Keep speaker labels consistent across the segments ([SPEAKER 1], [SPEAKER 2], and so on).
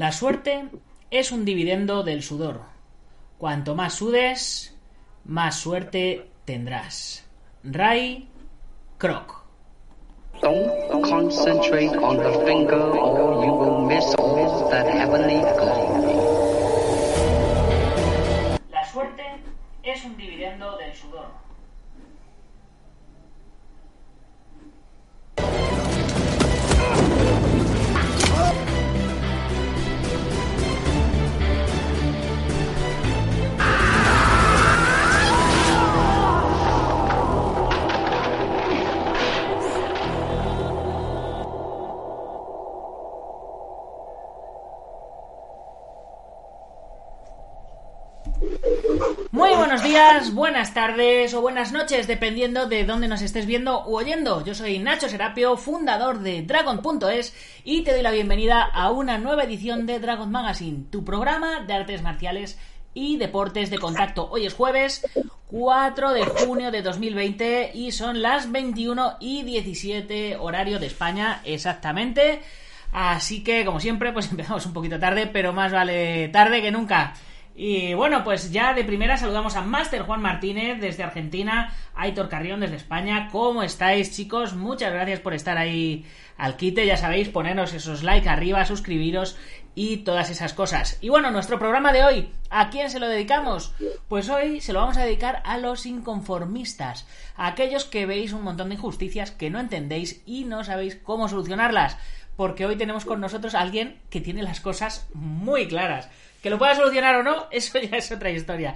[SPEAKER 1] La suerte es un dividendo del sudor. Cuanto más sudes, más suerte tendrás. Ray Kroc.
[SPEAKER 2] Don't concentrate on the finger or you will miss that heavenly glory.
[SPEAKER 1] La suerte es un dividendo del sudor. Buenas tardes o buenas noches, dependiendo de dónde nos estés viendo u oyendo. Yo soy Nacho Serapio, fundador de Dragon.es y te doy la bienvenida a una nueva edición de Dragon Magazine, tu programa de artes marciales y deportes de contacto. Hoy es jueves 4 de junio de 2020 y son las 21 y 17 horario de España exactamente. Así que, como siempre, pues empezamos un poquito tarde, pero más vale tarde que nunca. Y bueno, pues ya de primera saludamos a Master Juan Martínez desde Argentina, Aitor Carrión desde España. ¿Cómo estáis, chicos? Muchas gracias por estar ahí al quite. Ya sabéis, ponernos esos likes arriba, suscribiros y todas esas cosas. Y bueno, nuestro programa de hoy, ¿a quién se lo dedicamos? Pues hoy se lo vamos a dedicar a los inconformistas, a aquellos que veis un montón de injusticias que no entendéis y no sabéis cómo solucionarlas. Porque hoy tenemos con nosotros a alguien que tiene las cosas muy claras. Que lo pueda solucionar o no, eso ya es otra historia.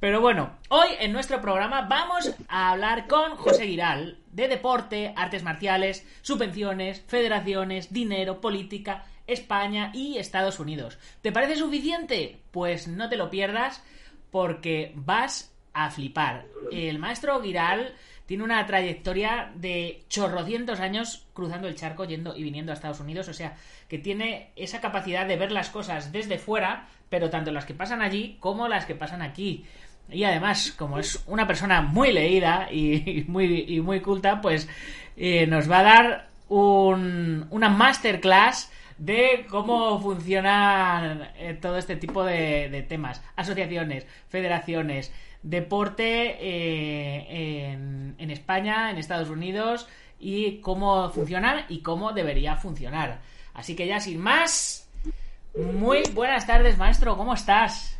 [SPEAKER 1] Pero bueno, hoy en nuestro programa vamos a hablar con José Giral de deporte, artes marciales, subvenciones, federaciones, dinero, política, España y Estados Unidos. ¿Te parece suficiente? Pues no te lo pierdas porque vas a flipar. El maestro Giral tiene una trayectoria de chorrocientos años cruzando el charco yendo y viniendo a Estados Unidos, o sea, que tiene esa capacidad de ver las cosas desde fuera, pero tanto las que pasan allí como las que pasan aquí. Y además, como es una persona muy leída y, muy, y muy culta, pues eh, nos va a dar un, una masterclass de cómo funciona eh, todo este tipo de, de, temas. Asociaciones, federaciones, deporte eh, en, en, España, en Estados Unidos y cómo funcionan y cómo debería funcionar. Así que ya sin más, muy buenas tardes, maestro, ¿cómo estás?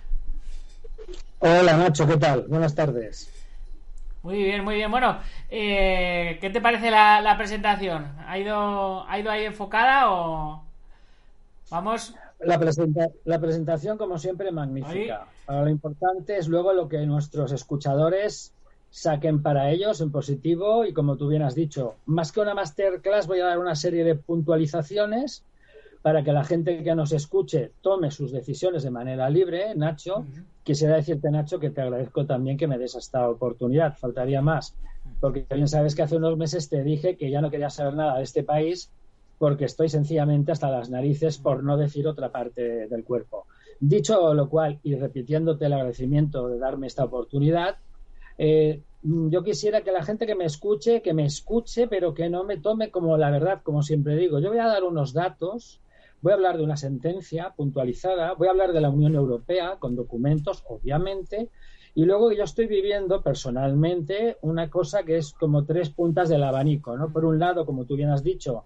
[SPEAKER 3] Hola, Nacho, ¿qué tal? Buenas tardes.
[SPEAKER 1] Muy bien, muy bien. Bueno, eh, ¿qué te parece la, la, presentación? ¿Ha ido, ¿Ha ido ahí enfocada o...? Vamos...
[SPEAKER 3] La, presenta la presentación, como siempre, magnífica. Ahora, lo importante es luego lo que nuestros escuchadores saquen para ellos en positivo y como tú bien has dicho, más que una masterclass voy a dar una serie de puntualizaciones para que la gente que nos escuche tome sus decisiones de manera libre, Nacho. Uh -huh. Quisiera decirte, Nacho, que te agradezco también que me des esta oportunidad. Faltaría más, porque bien sabes que hace unos meses te dije que ya no quería saber nada de este país porque estoy sencillamente hasta las narices, por no decir otra parte del cuerpo. Dicho lo cual, y repitiéndote el agradecimiento de darme esta oportunidad, eh, yo quisiera que la gente que me escuche, que me escuche, pero que no me tome como la verdad, como siempre digo. Yo voy a dar unos datos, voy a hablar de una sentencia puntualizada, voy a hablar de la Unión Europea con documentos, obviamente, y luego yo estoy viviendo personalmente una cosa que es como tres puntas del abanico, ¿no? Por un lado, como tú bien has dicho,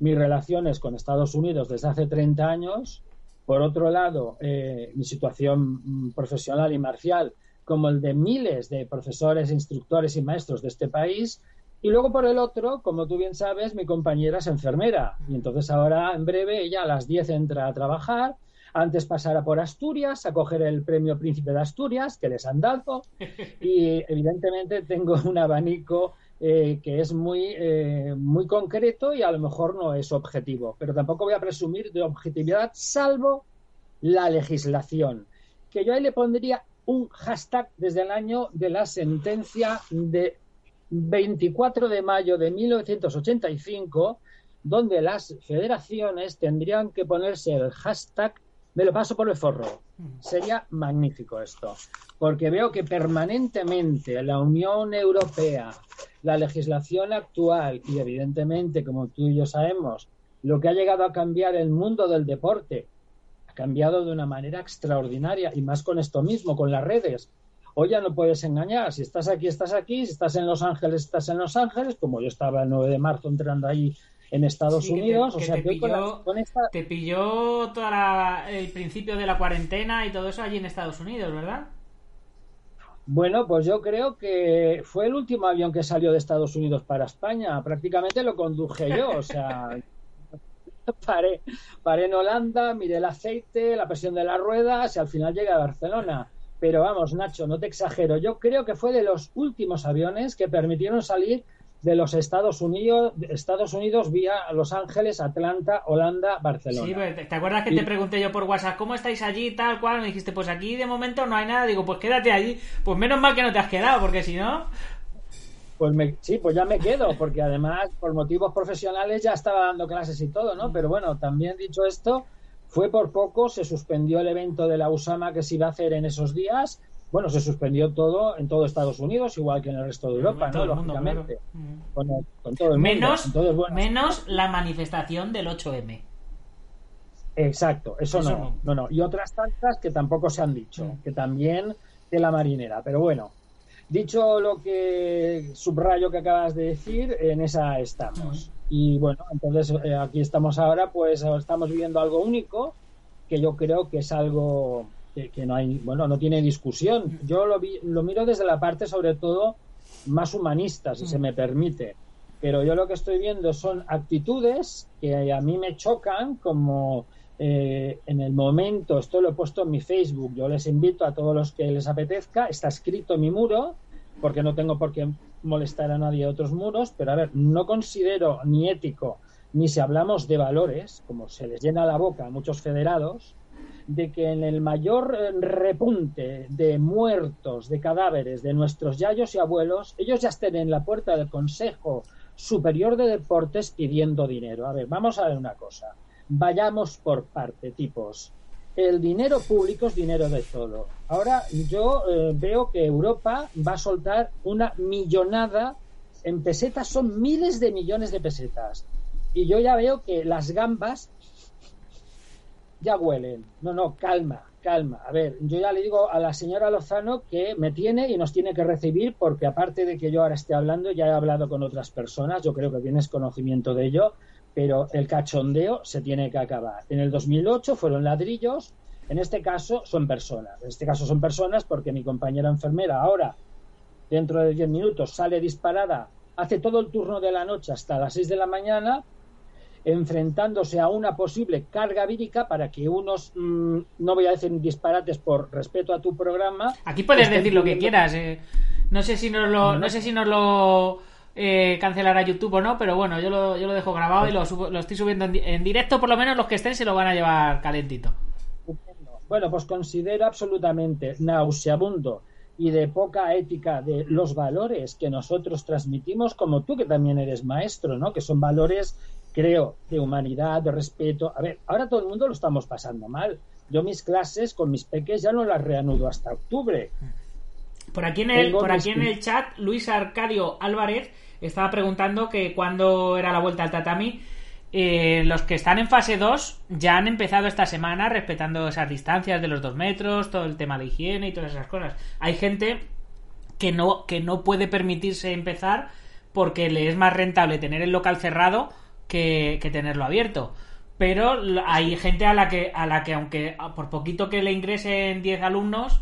[SPEAKER 3] mis relaciones con Estados Unidos desde hace 30 años, por otro lado, eh, mi situación profesional y marcial como el de miles de profesores, instructores y maestros de este país. Y luego por el otro, como tú bien sabes, mi compañera es enfermera. Y entonces ahora, en breve, ella a las 10 entra a trabajar. Antes pasará por Asturias a coger el premio Príncipe de Asturias, que les han dado. Y evidentemente tengo un abanico eh, que es muy, eh, muy concreto y a lo mejor no es objetivo. Pero tampoco voy a presumir de objetividad, salvo la legislación. Que yo ahí le pondría un hashtag desde el año de la sentencia de 24 de mayo de 1985, donde las federaciones tendrían que ponerse el hashtag me lo paso por el forro. Sería magnífico esto, porque veo que permanentemente la Unión Europea, la legislación actual y evidentemente, como tú y yo sabemos, lo que ha llegado a cambiar el mundo del deporte, cambiado de una manera extraordinaria y más con esto mismo, con las redes. Hoy ya no puedes engañar. Si estás aquí, estás aquí. Si estás en Los Ángeles, estás en Los Ángeles. Como yo estaba el 9 de marzo entrando ahí en Estados Unidos. o sea,
[SPEAKER 1] te, pilló, te pilló todo el principio de la cuarentena y todo eso allí en Estados Unidos, ¿verdad?
[SPEAKER 3] Bueno, pues yo creo que fue el último avión que salió de Estados Unidos para España. Prácticamente lo conduje yo, o sea, paré, paré en Holanda, miré el aceite, la presión de las ruedas y al final llegué a Barcelona. Pero vamos, Nacho, no te exagero. Yo creo que fue de los últimos aviones que permitieron salir de los Estados Unidos, Estados Unidos vía Los Ángeles, Atlanta, Holanda, Barcelona. Sí,
[SPEAKER 1] pues, ¿te acuerdas que te pregunté yo por WhatsApp cómo estáis allí tal cual? Me dijiste, pues aquí de momento no hay nada. Digo, pues quédate allí. Pues menos mal que no te has quedado, porque si no.
[SPEAKER 3] Pues me, sí, pues ya me quedo, porque además por motivos profesionales ya estaba dando clases y todo, ¿no? Pero bueno, también dicho esto, fue por poco, se suspendió el evento de la USAMA que se iba a hacer en esos días bueno, se suspendió todo en todo Estados Unidos, igual que en el resto de Europa, ¿no? Lógicamente.
[SPEAKER 1] con, todo el menos, mundo. menos la manifestación del 8M.
[SPEAKER 3] Exacto, eso, no, no, no. Y otras tantas que tampoco se han dicho, mm. que también de la marinera. Pero bueno, dicho lo que subrayo que acabas de decir, en esa estamos. Mm. Y bueno, entonces eh, aquí estamos ahora, pues estamos viviendo algo único, que yo creo que es algo que, no hay, bueno, no tiene discusión. Yo lo, lo miro desde la parte, sobre todo, más humanista, si se me permite. Pero yo lo que estoy viendo son actitudes que a mí me chocan, como eh, en el momento, esto lo he puesto en mi Facebook, yo les invito a todos los que les apetezca, está escrito en mi muro, porque no tengo por qué molestar a nadie a otros muros, pero a ver, no considero ni ético, ni si hablamos de valores, como se les llena la boca a muchos federados, de que en el mayor eh, repunte de muertos, de cadáveres de nuestros yayos y abuelos, ellos ya estén en la puerta del Consejo Superior de Deportes pidiendo dinero. A ver, vamos a ver una cosa. Vayamos por parte, tipos. El dinero público es dinero de todo. Ahora yo eh, veo que Europa va a soltar una millonada en pesetas, son miles de millones de pesetas. Y yo ya veo que las gambas ya huelen. No, no, calma, calma. A ver, yo ya le digo a la señora Lozano que me tiene y nos tiene que recibir porque aparte de que yo ahora esté hablando, ya he hablado con otras personas, yo creo que tienes conocimiento de ello, pero el cachondeo se tiene que acabar. En el 2008 fueron ladrillos, en este caso son personas. En este caso son personas porque mi compañera enfermera ahora, dentro de 10 minutos, sale disparada, hace todo el turno de la noche hasta las 6 de la mañana enfrentándose a una posible carga vírica para que unos, mm, no voy a decir disparates por respeto a tu programa.
[SPEAKER 1] Aquí puedes decir lo que quieras. Eh. No sé si nos lo, no, sé si nos lo eh, cancelará YouTube o no, pero bueno, yo lo, yo lo dejo grabado y lo, lo estoy subiendo en, directo, por lo menos los que estén se lo van a llevar calentito.
[SPEAKER 3] Bueno, pues considero absolutamente nauseabundo y de poca ética de los valores que nosotros transmitimos, como tú que también eres maestro, ¿no? Que son valores creo, de humanidad, de respeto. A ver, ahora todo el mundo lo estamos pasando mal. Yo mis clases con mis peques ya no las reanudo hasta octubre.
[SPEAKER 1] Por aquí en el, por aquí en el chat, Luis Arcadio Álvarez estaba preguntando que cuándo era la vuelta al tatami. Eh, los que están en fase 2 ya han empezado esta semana respetando esas distancias de los dos metros, todo el tema de higiene y todas esas cosas. Hay gente que no, que no puede permitirse empezar porque le es más rentable tener el local cerrado que, tenerlo abierto. Pero hay gente a la que, a la que aunque por poquito que le ingresen 10 alumnos,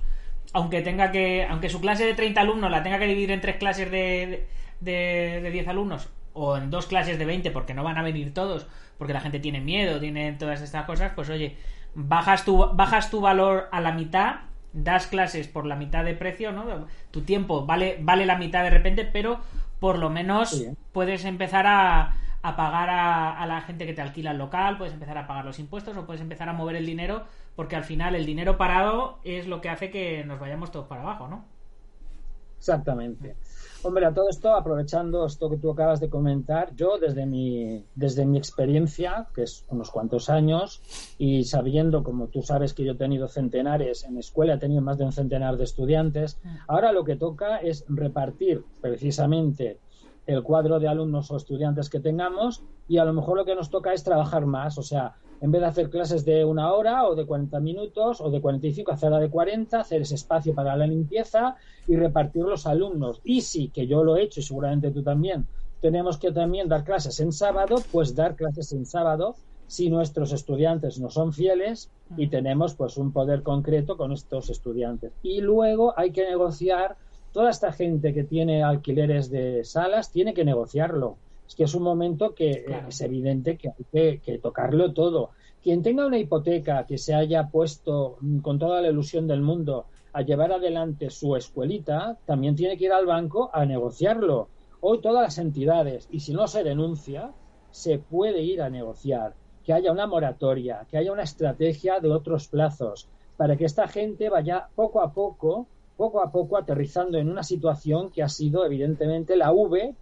[SPEAKER 1] aunque tenga que, aunque su clase de 30 alumnos la tenga que dividir en tres clases de, de, de 10 alumnos o en dos clases de 20 porque no van a venir todos, porque la gente tiene miedo, tiene todas estas cosas, pues oye, bajas tu, bajas tu valor a la mitad, das clases por la mitad de precio, ¿no? Tu tiempo vale, vale la mitad de repente, pero por lo menos puedes empezar a, a pagar a, la gente que te alquila el local, puedes empezar a pagar los impuestos o puedes empezar a mover el dinero, porque al final el dinero parado es lo que hace que nos vayamos todos para abajo, ¿no?
[SPEAKER 3] Exactamente. Hombre, a todo esto, aprovechando esto que tú acabas de comentar, yo desde mi, desde mi experiencia, que es unos cuantos años, y sabiendo, como tú sabes que yo he tenido centenares en escuela, he tenido más de un centenar de estudiantes, mm. ahora lo que toca es repartir precisamente el cuadro de alumnos o estudiantes que tengamos y a lo mejor lo que nos toca es trabajar más, o sea, en vez de hacer clases de una hora o de 40 minutos o de 45, hacerla de 40, hacer ese espacio para la limpieza y repartir los alumnos. Y sí, que yo lo he hecho y seguramente tú también, tenemos que también dar clases en sábado, pues dar clases en sábado si nuestros estudiantes no son fieles y tenemos pues un poder concreto con estos estudiantes. Y luego hay que negociar, toda esta gente que tiene alquileres de salas tiene que negociarlo es que es un momento que eh, es evidente que hay que, tocarlo todo. Quien tenga una hipoteca que se haya puesto mm, con toda la ilusión del mundo a llevar adelante su escuelita, también tiene que ir al banco a negociarlo. Hoy todas las entidades, y si no se denuncia, se puede ir a negociar, que haya una moratoria, que haya una estrategia de otros plazos, para que esta gente vaya poco a poco, poco a poco aterrizando en una situación que ha sido evidentemente la V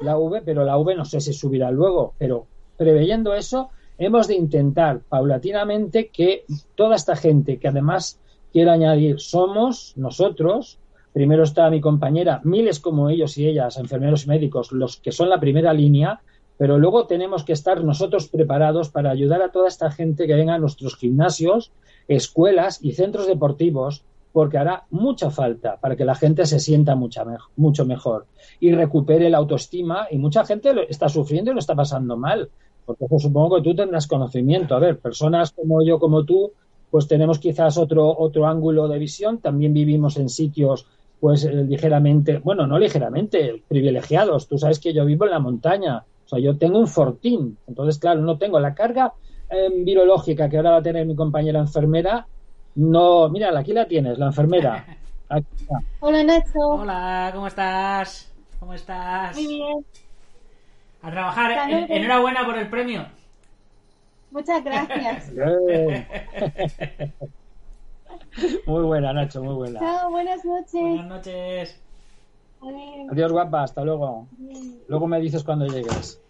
[SPEAKER 3] la V, pero la V no sé si subirá luego, pero preveyendo eso, hemos de intentar paulatinamente que toda esta gente que además quiero añadir somos nosotros, primero está mi compañera, miles como ellos y ellas, enfermeros y médicos, los que son la primera línea, pero luego tenemos que estar nosotros preparados para ayudar a toda esta gente que venga a nuestros gimnasios, escuelas y centros deportivos porque hará mucha falta para que la gente se sienta mucho mejor y recupere la autoestima. Y mucha gente lo está sufriendo y lo está pasando mal. Porque supongo que tú tendrás conocimiento. A ver, personas como yo, como tú, pues tenemos quizás otro, otro ángulo de visión. También vivimos en sitios, pues eh, ligeramente, bueno, no ligeramente, privilegiados. Tú sabes que yo vivo en la montaña. O sea, yo tengo un fortín. Entonces, claro, no tengo la carga eh, virológica que ahora va a tener mi compañera enfermera no, mira, aquí la tienes, la enfermera.
[SPEAKER 4] Hola Nacho.
[SPEAKER 1] Hola, ¿cómo estás? ¿Cómo estás?
[SPEAKER 4] Muy bien.
[SPEAKER 1] A trabajar. enhorabuena por el premio.
[SPEAKER 4] Muchas gracias.
[SPEAKER 3] muy buena, Nacho, muy buena.
[SPEAKER 4] Chao, buenas noches.
[SPEAKER 1] Buenas noches.
[SPEAKER 3] Adiós, guapa, hasta luego. Luego me dices cuando llegues.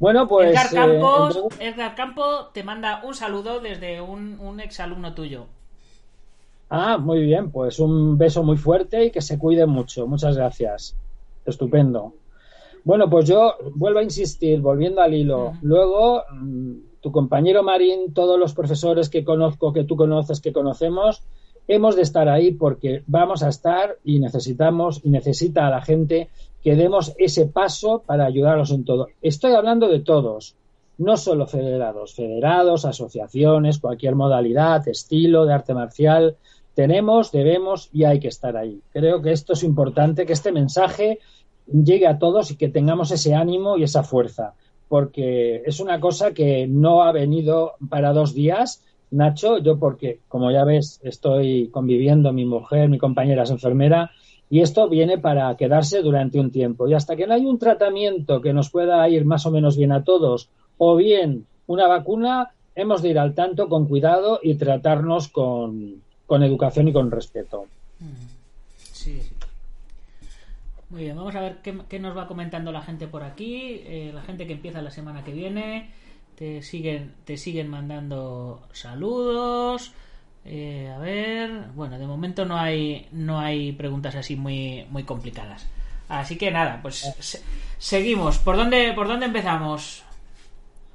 [SPEAKER 3] Bueno, pues.
[SPEAKER 1] Edgar, Campos, Edgar Campo te manda un saludo desde un, un exalumno tuyo.
[SPEAKER 3] Ah, muy bien, pues un beso muy fuerte y que se cuide mucho. Muchas gracias. Estupendo. Bueno, pues yo vuelvo a insistir, volviendo al hilo. Luego, mm, tu compañero Marín, todos los profesores que conozco, que tú conoces, que conocemos, hemos de estar ahí porque vamos a estar y necesitamos y necesita a la gente que demos ese paso para ayudarlos en todo. Estoy hablando de todos, no solo federados, federados, asociaciones, cualquier modalidad, estilo de arte marcial. Tenemos, debemos y hay que estar ahí. Creo que esto es importante, que este mensaje llegue a todos y que tengamos ese ánimo y esa fuerza, porque es una cosa que no ha venido para dos días. Nacho, yo porque, como ya ves, estoy conviviendo, mi mujer, mi compañera es enfermera, y esto viene para quedarse durante un tiempo. Y hasta que no hay un tratamiento que nos pueda ir más o menos bien a todos, o bien una vacuna, hemos de ir al tanto con cuidado y tratarnos con, educación y con respeto.
[SPEAKER 1] Sí, sí. Muy bien, vamos a ver qué, nos va comentando la gente por aquí. Eh, la gente que empieza la semana que viene. Te siguen, te siguen mandando saludos. Eh, a ver, bueno, de momento no hay no hay preguntas así muy muy complicadas. Así que nada, pues seguimos. ¿Por dónde por dónde empezamos?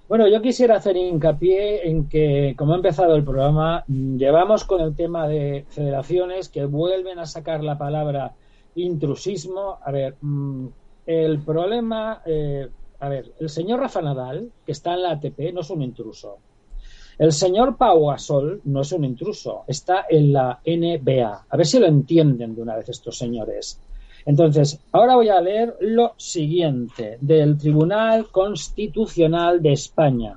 [SPEAKER 3] Bueno, yo quisiera hacer hincapié en que, como ha empezado el programa, llevamos con el tema de federaciones que vuelven a sacar la palabra intrusismo. A ver, mm, el problema, eh, a ver, el señor Rafa Nadal, que está en la ATP, no es un intruso. El señor Pau Gasol no es un intruso, está en la NBA. A ver si lo entienden de una vez estos señores. Entonces, ahora voy a leer lo siguiente del Tribunal Constitucional de España.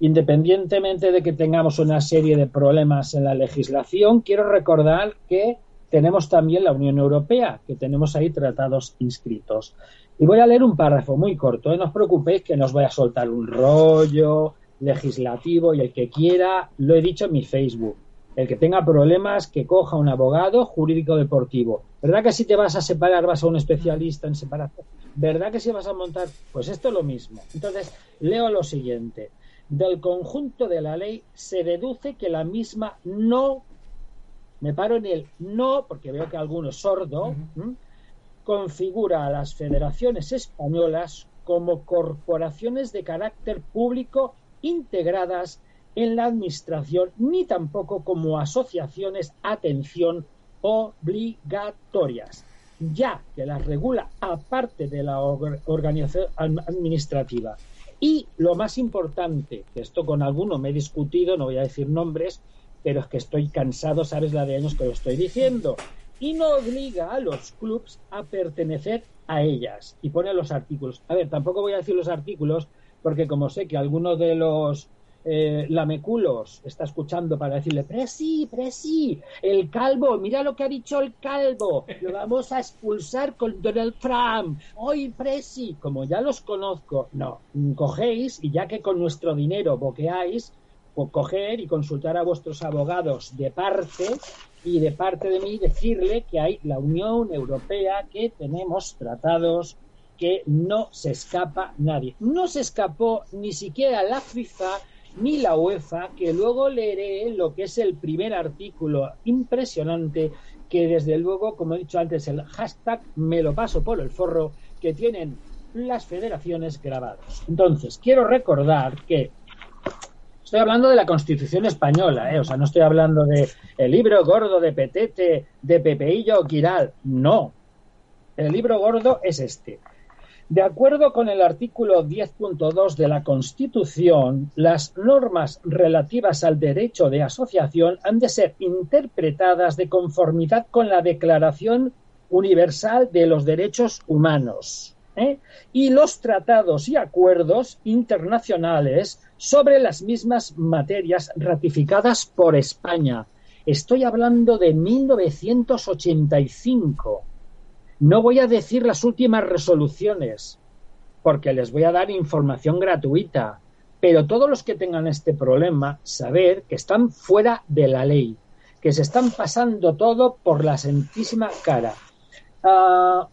[SPEAKER 3] Independientemente de que tengamos una serie de problemas en la legislación, quiero recordar que tenemos también la Unión Europea, que tenemos ahí tratados inscritos. Y voy a leer un párrafo muy corto, ¿eh? no os preocupéis que no os voy a soltar un rollo, legislativo y el que quiera, lo he dicho en mi Facebook, el que tenga problemas, que coja un abogado jurídico deportivo. ¿Verdad que si te vas a separar vas a un especialista en separación? ¿Verdad que si vas a montar? Pues esto es lo mismo. Entonces, leo lo siguiente. Del conjunto de la ley se deduce que la misma no, me paro en el no, porque veo que alguno es sordo, configura a las federaciones españolas como corporaciones de carácter público integradas en la administración, ni tampoco como asociaciones, atención, obligatorias, ya que las regula aparte de la organización administrativa. Y lo más importante, que esto con alguno me he discutido, no voy a decir nombres, pero es que estoy cansado, sabes la de años que lo estoy diciendo, y no obliga a los clubs a pertenecer a ellas. Y pone los artículos. A ver, tampoco voy a decir los artículos, porque como sé que algunos de los eh, lameculos está escuchando para decirle, Presi, Presi, el calvo, mira lo que ha dicho el calvo, lo vamos a expulsar con Donald Trump, hoy Presi, como ya los conozco, no, cogéis y ya que con nuestro dinero boqueáis, pues coger y consultar a vuestros abogados de parte y de parte de mí decirle que hay la Unión Europea, que tenemos tratados, que no se escapa nadie. No se escapó ni siquiera la FIFA ni la UEFA, que luego leeré lo que es el primer artículo impresionante que desde luego, como he dicho antes, el hashtag me lo paso por el forro que tienen las federaciones grabados. Entonces, quiero recordar que Estoy hablando de la Constitución española, ¿eh? o sea, no estoy hablando de el libro gordo de Petete, de Pepeillo o Quiral, no. El libro gordo es este. De acuerdo con el artículo 10.2 de la Constitución, las normas relativas al derecho de asociación han de ser interpretadas de conformidad con la Declaración Universal de los Derechos Humanos ¿eh? y los tratados y acuerdos internacionales sobre las mismas materias ratificadas por España. Estoy hablando de 1985. No voy a decir las últimas resoluciones, porque les voy a dar información gratuita. Pero todos los que tengan este problema, saber que están fuera de la ley, que se están pasando todo por la santísima cara. Ah,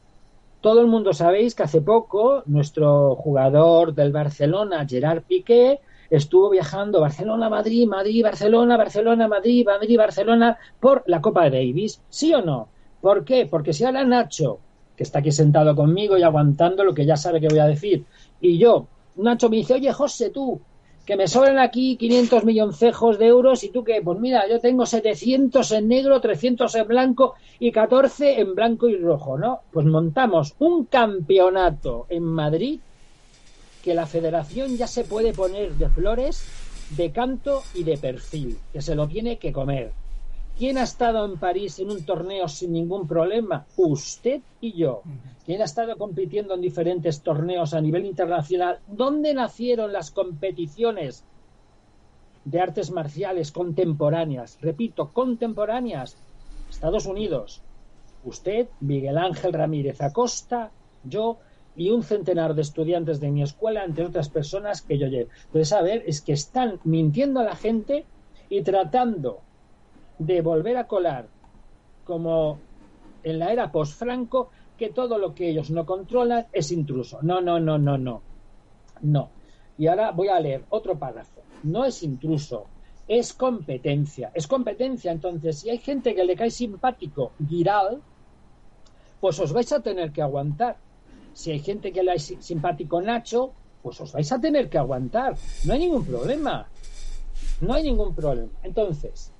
[SPEAKER 3] todo el mundo sabéis que hace poco nuestro jugador del Barcelona, Gerard Piqué, estuvo viajando Barcelona, Madrid, Madrid, Barcelona, Barcelona, Madrid, Madrid, Barcelona por la Copa de Davis. ¿Sí o no? ¿Por qué? Porque si ahora Nacho, que está aquí sentado conmigo y aguantando lo que ya sabe que voy a decir, y yo, Nacho me dice, oye, José, tú, que me sobran aquí 500 milloncejos de euros y tú que, pues mira, yo tengo 700 en negro, 300 en blanco y 14 en blanco y rojo, ¿no? Pues montamos un campeonato en Madrid que la federación ya se puede poner de flores, de canto y de perfil, que se lo tiene que comer. ¿Quién ha estado en París en un torneo sin ningún problema? Usted y yo. ¿Quién ha estado compitiendo en diferentes torneos a nivel internacional? ¿Dónde nacieron las competiciones de artes marciales contemporáneas? Repito, contemporáneas. Estados Unidos. Usted, Miguel Ángel Ramírez Acosta, yo, y un centenar de estudiantes de mi escuela, entre otras personas que yo llevo. Entonces, a ver, es que están mintiendo a la gente y tratando de volver a colar, como en la era post-Franco, que todo lo que ellos no controlan es intruso. No, no, no, no, no. No. Y ahora voy a leer otro párrafo. No es intruso, es competencia. Es competencia. Entonces, si hay gente que le cae simpático Giral, pues os vais a tener que aguantar si hay gente que le es simpático Nacho, pues os vais a tener que aguantar. No hay ningún problema. No hay ningún problema. Entonces,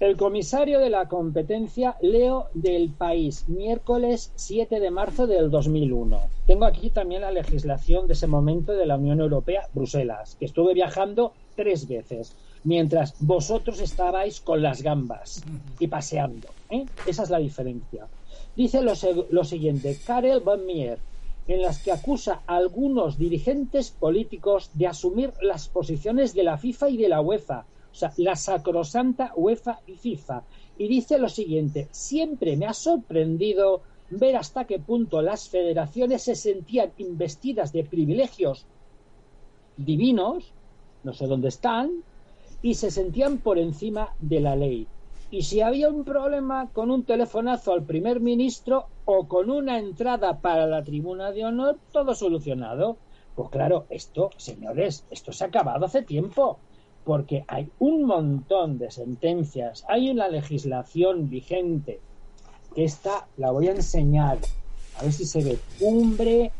[SPEAKER 3] el comisario de la competencia, Leo del País, miércoles 7 de marzo del 2001. Tengo aquí también la legislación de ese momento de la Unión Europea, Bruselas, que estuve viajando tres veces, mientras vosotros estabais con las gambas y paseando. ¿eh? Esa es la diferencia. Dice lo, siguiente, Karel van Mier, en las que acusa a algunos dirigentes políticos de asumir las posiciones de la FIFA y de la UEFA, la sacrosanta UEFA y FIFA. Y dice lo siguiente, siempre me ha sorprendido ver hasta qué punto las federaciones se sentían investidas de privilegios divinos, no sé dónde están, y se sentían por encima de la ley. Y si había un problema con un telefonazo al primer ministro o con una entrada para la tribuna de honor, todo solucionado. Pues claro, esto, señores, esto se ha acabado hace tiempo, porque hay un montón de sentencias, hay una legislación vigente, que esta la voy a enseñar, a ver si se ve, cumbre,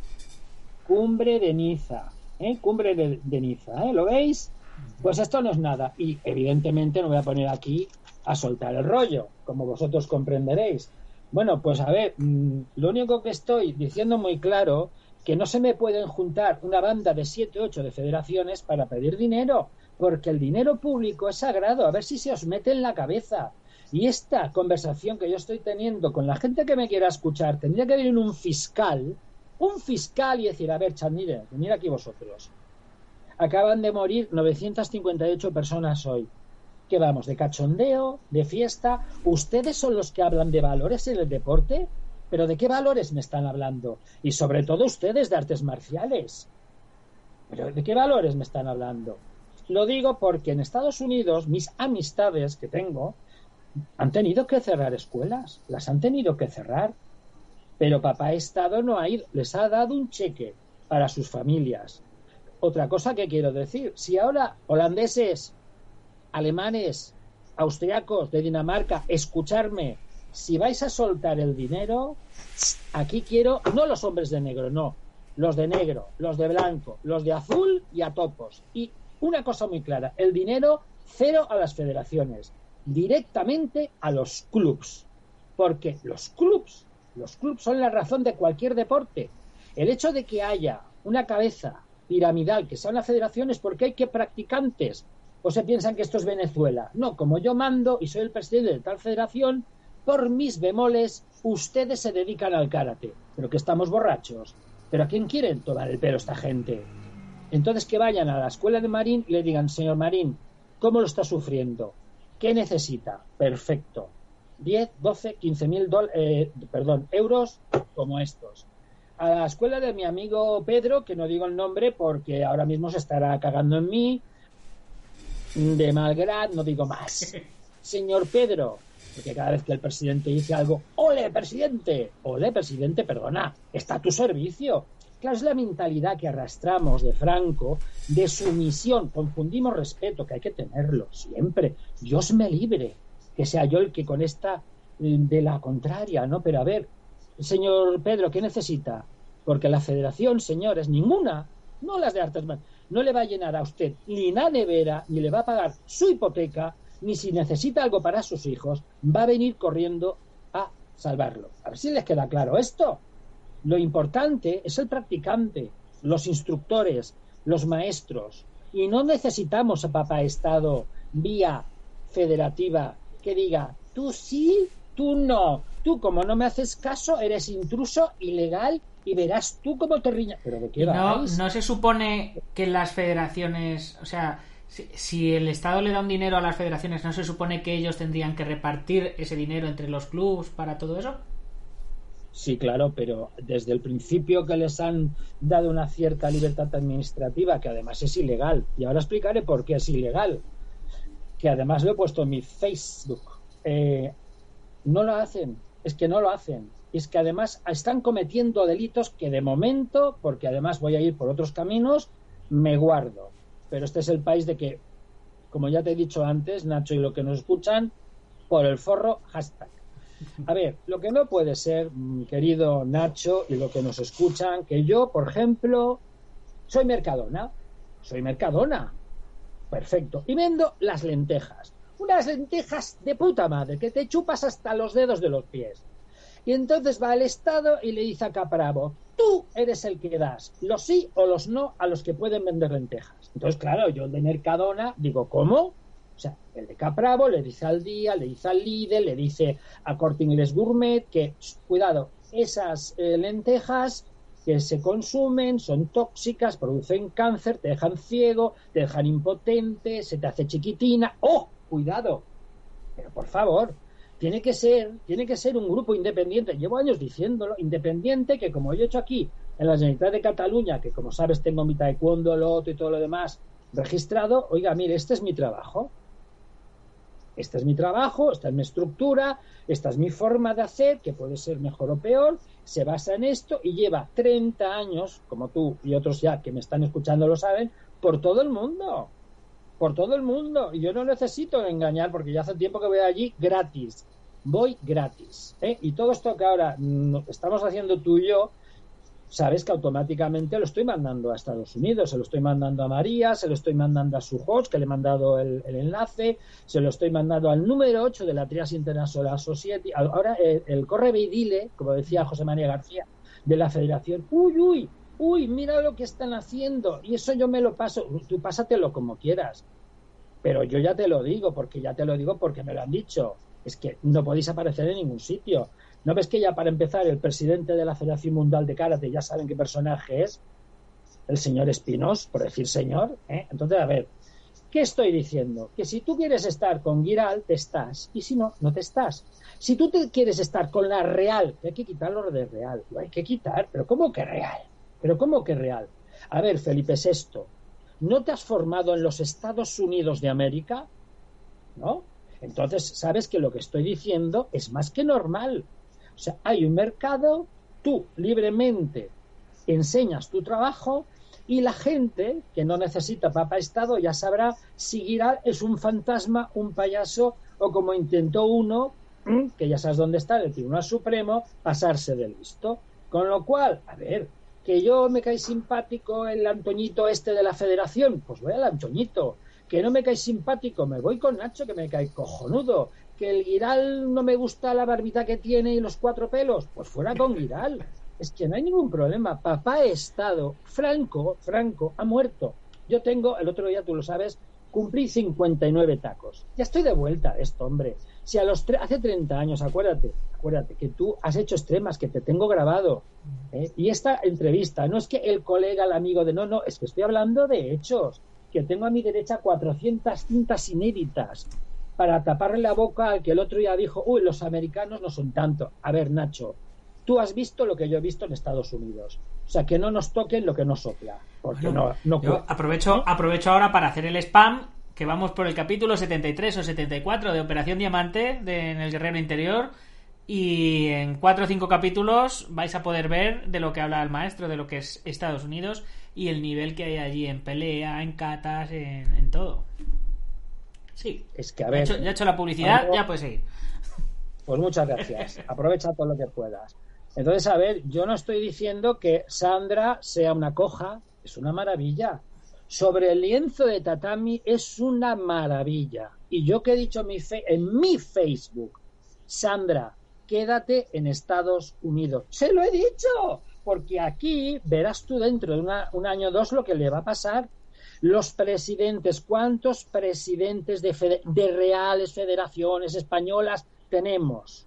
[SPEAKER 3] cumbre de Niza, ¿eh? cumbre de, de Niza, ¿eh? ¿lo veis? Pues esto no es nada y evidentemente no voy a poner aquí a soltar el rollo, como vosotros comprenderéis. Bueno, pues a ver, mm, lo único que estoy diciendo muy claro que no se me pueden juntar una banda de siete ocho de federaciones para pedir dinero, porque el dinero público es sagrado, a ver si se os mete en la cabeza. Y esta conversación que yo estoy teniendo con la gente que me quiera escuchar, tendría que venir un fiscal, un fiscal y decir, a ver, Chandile, venid aquí vosotros. Acaban de morir 958 personas hoy. ¿Qué vamos? ¿De cachondeo? ¿De fiesta? ¿Ustedes son los que hablan de valores en el deporte? ¿Pero de qué valores me están hablando? Y sobre todo ustedes de artes marciales. ¿Pero de qué valores me están hablando? Lo digo porque en Estados Unidos mis amistades que tengo han tenido que cerrar escuelas, las han tenido que cerrar. Pero papá Estado no ha ido, les ha dado un cheque para sus familias. Otra cosa que quiero decir, si ahora holandeses, alemanes, austriacos de Dinamarca, escucharme, si vais a soltar el dinero, aquí quiero, no los hombres de negro, no, los de negro, los de blanco, los de azul y a topos. Y una cosa muy clara, el dinero cero a las federaciones, directamente a los clubs, porque los clubs, los clubs son la razón de cualquier deporte. El hecho de que haya una cabeza piramidal que sea una federación es porque hay que practicantes o se piensan que esto es Venezuela. No, como yo mando y soy el presidente de tal federación, por mis bemoles, ustedes se dedican al karate. Pero que estamos borrachos. ¿Pero a quién quieren tomar el pelo esta gente? Entonces que vayan a la escuela de Marín y le digan, señor Marín, ¿cómo lo está sufriendo? ¿Qué necesita? Perfecto. 10, 12, 15 mil eh, perdón, euros como estos. A la escuela de mi amigo Pedro, que no digo el nombre porque ahora mismo se estará cagando en mí, de Malgrad, no digo más. Señor Pedro, porque cada vez que el presidente dice algo, ¡ole, presidente! ¡ole, presidente, perdona! Está a tu servicio. Claro, es la mentalidad que arrastramos de Franco, de sumisión. Confundimos respeto, que hay que tenerlo siempre. Dios me libre que sea yo el que con esta de la contraria, ¿no? Pero a ver, señor Pedro, ¿qué necesita? Porque la federación, señores, ninguna, no las de artes no le va a llenar a usted ni la nevera, ni le va a pagar su hipoteca, ni si necesita algo para sus hijos, va a venir corriendo a salvarlo. A ver si les queda claro esto. Lo importante es el practicante, los instructores, los maestros. Y no necesitamos a papá Estado vía federativa que diga, tú sí, tú no. Tú como no me haces caso, eres intruso, ilegal y verás tú cómo te riña. ¿Pero de qué
[SPEAKER 1] no, no se supone que las federaciones, o sea, si, el Estado le da un dinero a las federaciones, ¿no se supone que ellos tendrían que repartir ese dinero entre los clubes para todo eso?
[SPEAKER 3] Sí, claro, pero desde el principio que les han dado una cierta libertad administrativa, que además es ilegal, y ahora explicaré por qué es ilegal, que además lo he puesto en mi Facebook, eh, no lo hacen, es que no lo hacen, es que además están cometiendo delitos que de momento, porque además voy a ir por otros caminos, me guardo pero este es el país de que, como ya te he dicho antes, Nacho y lo que nos escuchan, por el forro, hashtag. A ver, lo que no puede ser, querido Nacho, y lo que nos escuchan, que yo, por ejemplo, soy Mercadona, soy Mercadona, perfecto, y vendo las lentejas, unas lentejas de puta madre, que te chupas hasta los dedos de los pies. Y entonces va el Estado y le dice a Capravo, tú eres el que das los sí o los no a los que pueden vender lentejas. Entonces, claro, yo de Mercadona digo, ¿cómo? O sea, el de Capravo le dice al día, le dice al líder, le dice a Corte Inglés Gourmet que, cuidado, esas eh, lentejas que se consumen son tóxicas, producen cáncer, te dejan ciego, te dejan impotente, se te hace chiquitina. ¡Oh! Cuidado. Pero por favor, tiene que ser, tiene que ser un grupo independiente. Llevo años diciéndolo, independiente, que como yo he hecho aquí en la Generalitat de Cataluña, que como sabes tengo mi taekwondo, loto y todo lo demás registrado, oiga, mire, este es mi trabajo. Este es mi trabajo, esta es mi estructura, esta es mi forma de hacer, que puede ser mejor o peor, se basa en esto y lleva 30 años, como tú y otros ya que me están escuchando lo saben, por todo el mundo. Por todo el mundo. Y yo no necesito engañar porque ya hace tiempo que voy allí gratis. voy gratis. ¿eh? Y todo esto que ahora mm, estamos haciendo tú y yo, sabes que automáticamente lo estoy mandando a Estados Unidos, se lo estoy mandando a María, se lo estoy mandando a su host, que le he mandado el, enlace, se lo estoy mandando al número 8 de la Trias International Society. Ahora el, el corre dile, como decía José María García, de la Federación, uy, uy, uy, mira lo que están haciendo, y eso yo me lo paso, tú pásatelo como quieras. Pero yo ya te lo digo, porque ya te lo digo porque me lo han dicho. Es que no podéis aparecer en ningún sitio. ¿No ves que ya para empezar el presidente de la Federación Mundial de Karate ya saben qué personaje es? El señor Espinos, por decir señor. ¿eh? Entonces, a ver, ¿qué estoy diciendo? Que si tú quieres estar con Giral, te estás. Y si no, no te estás. Si tú te quieres estar con la Real, hay que quitarlo de Real. Lo hay que quitar. Pero ¿cómo que Real? ¿Pero cómo que Real? A ver, Felipe VI, ¿no te has formado en los Estados Unidos de América? ¿No? Entonces, sabes que lo que estoy diciendo es más que normal. O sea, hay un mercado, tú libremente enseñas tu trabajo y la gente que no necesita papá Estado ya sabrá si Giral es un fantasma, un payaso o como intentó uno, que ya sabes dónde está, el Tribunal Supremo, pasarse de listo. Con lo cual, a ver, que yo me cae simpático el Antoñito este de la Federación, pues voy al Antoñito. Que no me cae simpático, me voy con Nacho, que me cae cojonudo que el Giral no me gusta la barbita que tiene y los cuatro pelos, pues fuera con Giral. Es que no hay ningún problema. Papá ha estado, Franco, Franco ha muerto. Yo tengo, el otro día tú lo sabes, cumplí 59 tacos. Ya estoy de vuelta de esto, hombre. Si a los hace 30 años, acuérdate, acuérdate que tú has hecho extremas, que te tengo grabado. ¿eh? Y esta entrevista, no es que el colega, el amigo de no, no, es que estoy hablando de hechos. Que tengo a mi derecha 400 cintas inéditas para taparle la boca al que el otro día dijo, uy, los americanos no son tanto. A ver, Nacho, tú has visto lo que yo he visto en Estados Unidos. O sea, que no nos toquen lo que nos sopla. Porque
[SPEAKER 1] Bueno,
[SPEAKER 3] no, no
[SPEAKER 1] yo aprovecho, aprovecho ahora para hacer el spam, que vamos por el capítulo 73 o 74 de Operación Diamante de, en el Guerrero Interior. Y en cuatro o cinco capítulos vais a poder ver de lo que habla el maestro, de lo que es Estados Unidos y el nivel que hay allí en pelea, en catas, en, en todo. Sí.
[SPEAKER 3] Es que, a ver,
[SPEAKER 1] ya he hecho la publicidad, ya puedes seguir.
[SPEAKER 3] Pues muchas gracias. Aprovecha todo lo que puedas. Entonces, a ver, yo no estoy diciendo que Sandra sea una coja, es una maravilla. Sobre el lienzo de tatami es una maravilla. Y yo que he dicho en mi, fe- en mi Facebook, Sandra, quédate en Estados Unidos. Se lo he dicho, porque aquí verás tú dentro de una- un año o dos lo que le va a pasar. Los presidentes, ¿cuántos presidentes de, fede- de reales federaciones españolas tenemos?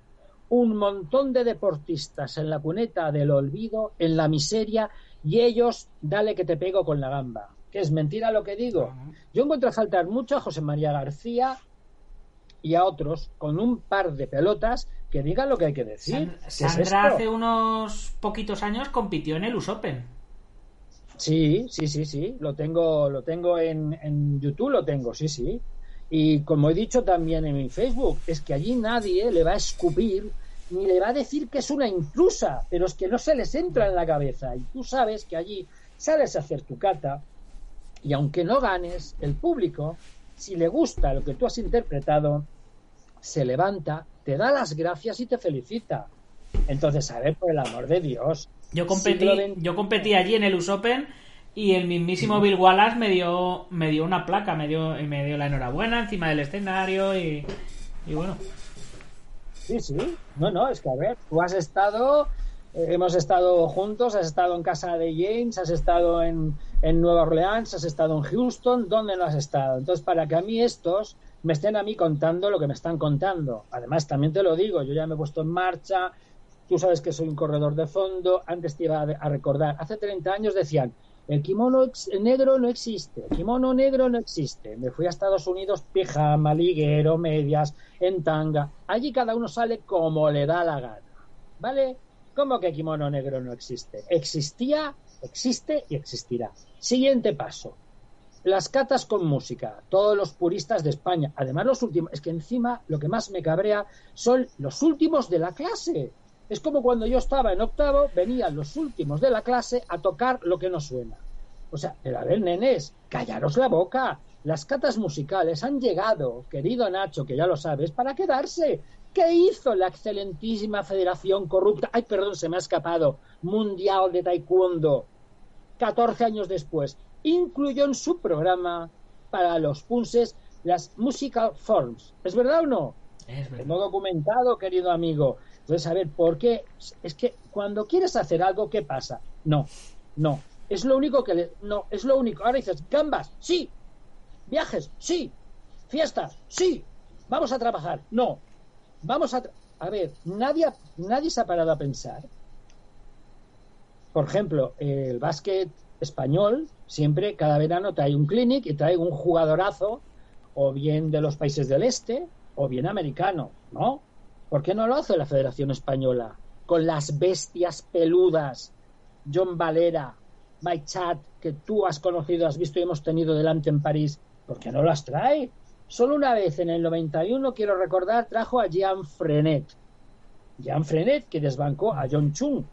[SPEAKER 3] Un montón de deportistas en la cuneta del olvido, en la miseria, y ellos, dale que te pego con la gamba. ¿Que es mentira lo que digo? Yo encuentro a faltar mucho a José María García y a otros con un par de pelotas que digan lo que hay que decir.
[SPEAKER 1] San-
[SPEAKER 3] ¿Qué es
[SPEAKER 1] Sandra hace unos poquitos años compitió en el US Open.
[SPEAKER 3] Sí, sí, sí, sí, lo tengo, lo tengo en, en YouTube, lo tengo, sí, sí. Y como he dicho también en mi Facebook, es que allí nadie le va a escupir ni le va a decir que es una intrusa, pero es que no se les entra en la cabeza. Y tú sabes que allí sales a hacer tu cata y aunque no ganes, el público, si le gusta lo que tú has interpretado, se levanta, te da las gracias y te felicita. Entonces, a ver, por el amor de Dios.
[SPEAKER 1] Yo competí, yo competí allí en el US Open y el mismísimo Bill Wallace me dio, me dio una placa, me dio, me dio la enhorabuena encima del escenario y, y bueno.
[SPEAKER 3] Sí, sí. No, no, es que a ver, tú has estado, eh, hemos estado juntos, has estado en casa de James, has estado en, en Nueva Orleans, has estado en Houston, ¿dónde no has estado? Entonces, para que a mí estos me estén a mí contando lo que me están contando. Además, también te lo digo, yo ya me he puesto en marcha, tú sabes que soy un corredor de fondo, antes te iba a, recordar, hace 30 años decían, el kimono negro no existe, kimono negro no existe. Me fui a Estados Unidos, pijama, liguero, medias, en tanga. Allí cada uno sale como le da la gana. ¿Vale? ¿Cómo que kimono negro no existe? Existía, existe y existirá. Siguiente paso. Las catas con música, todos los puristas de España. Además, los últimos, es que encima lo que más me cabrea son los últimos de la clase. Es como cuando yo estaba en octavo, venían los últimos de la clase a tocar lo que no suena. O sea, pero a ver, nenes, callaros la boca. Las catas musicales han llegado, querido Nacho, que ya lo sabes, para quedarse. ¿Qué hizo la excelentísima Federación Corrupta? Ay, perdón, se me ha escapado. Mundial de Taekwondo. 14 años después. Incluyó en su programa para los punses las musical forms. ¿Es verdad o no?
[SPEAKER 1] Es verdad.
[SPEAKER 3] Tengo documentado, querido amigo. Entonces, a ver, ¿por qué? Es que cuando quieres hacer algo, ¿qué pasa? No, no. Es lo único que le... No, es lo único. Ahora dices, gambas, sí. Viajes, sí. Fiestas, sí. Vamos a trabajar. No. Vamos a... A ver, nadie, nadie se ha parado a pensar. Por ejemplo, el básquet español siempre, cada verano, trae un clinic y trae un jugadorazo, o bien de los países del este, o bien americano, ¿no? ¿Por qué no lo hace la Federación Española? Con las bestias peludas, John Valera, Mike Chat, que tú has conocido, has visto y hemos tenido delante en París, ¿por qué no las trae? Solo una vez en el 91, quiero recordar, trajo a Jean Frenet. Jean Frenet, que desbancó a John Chung,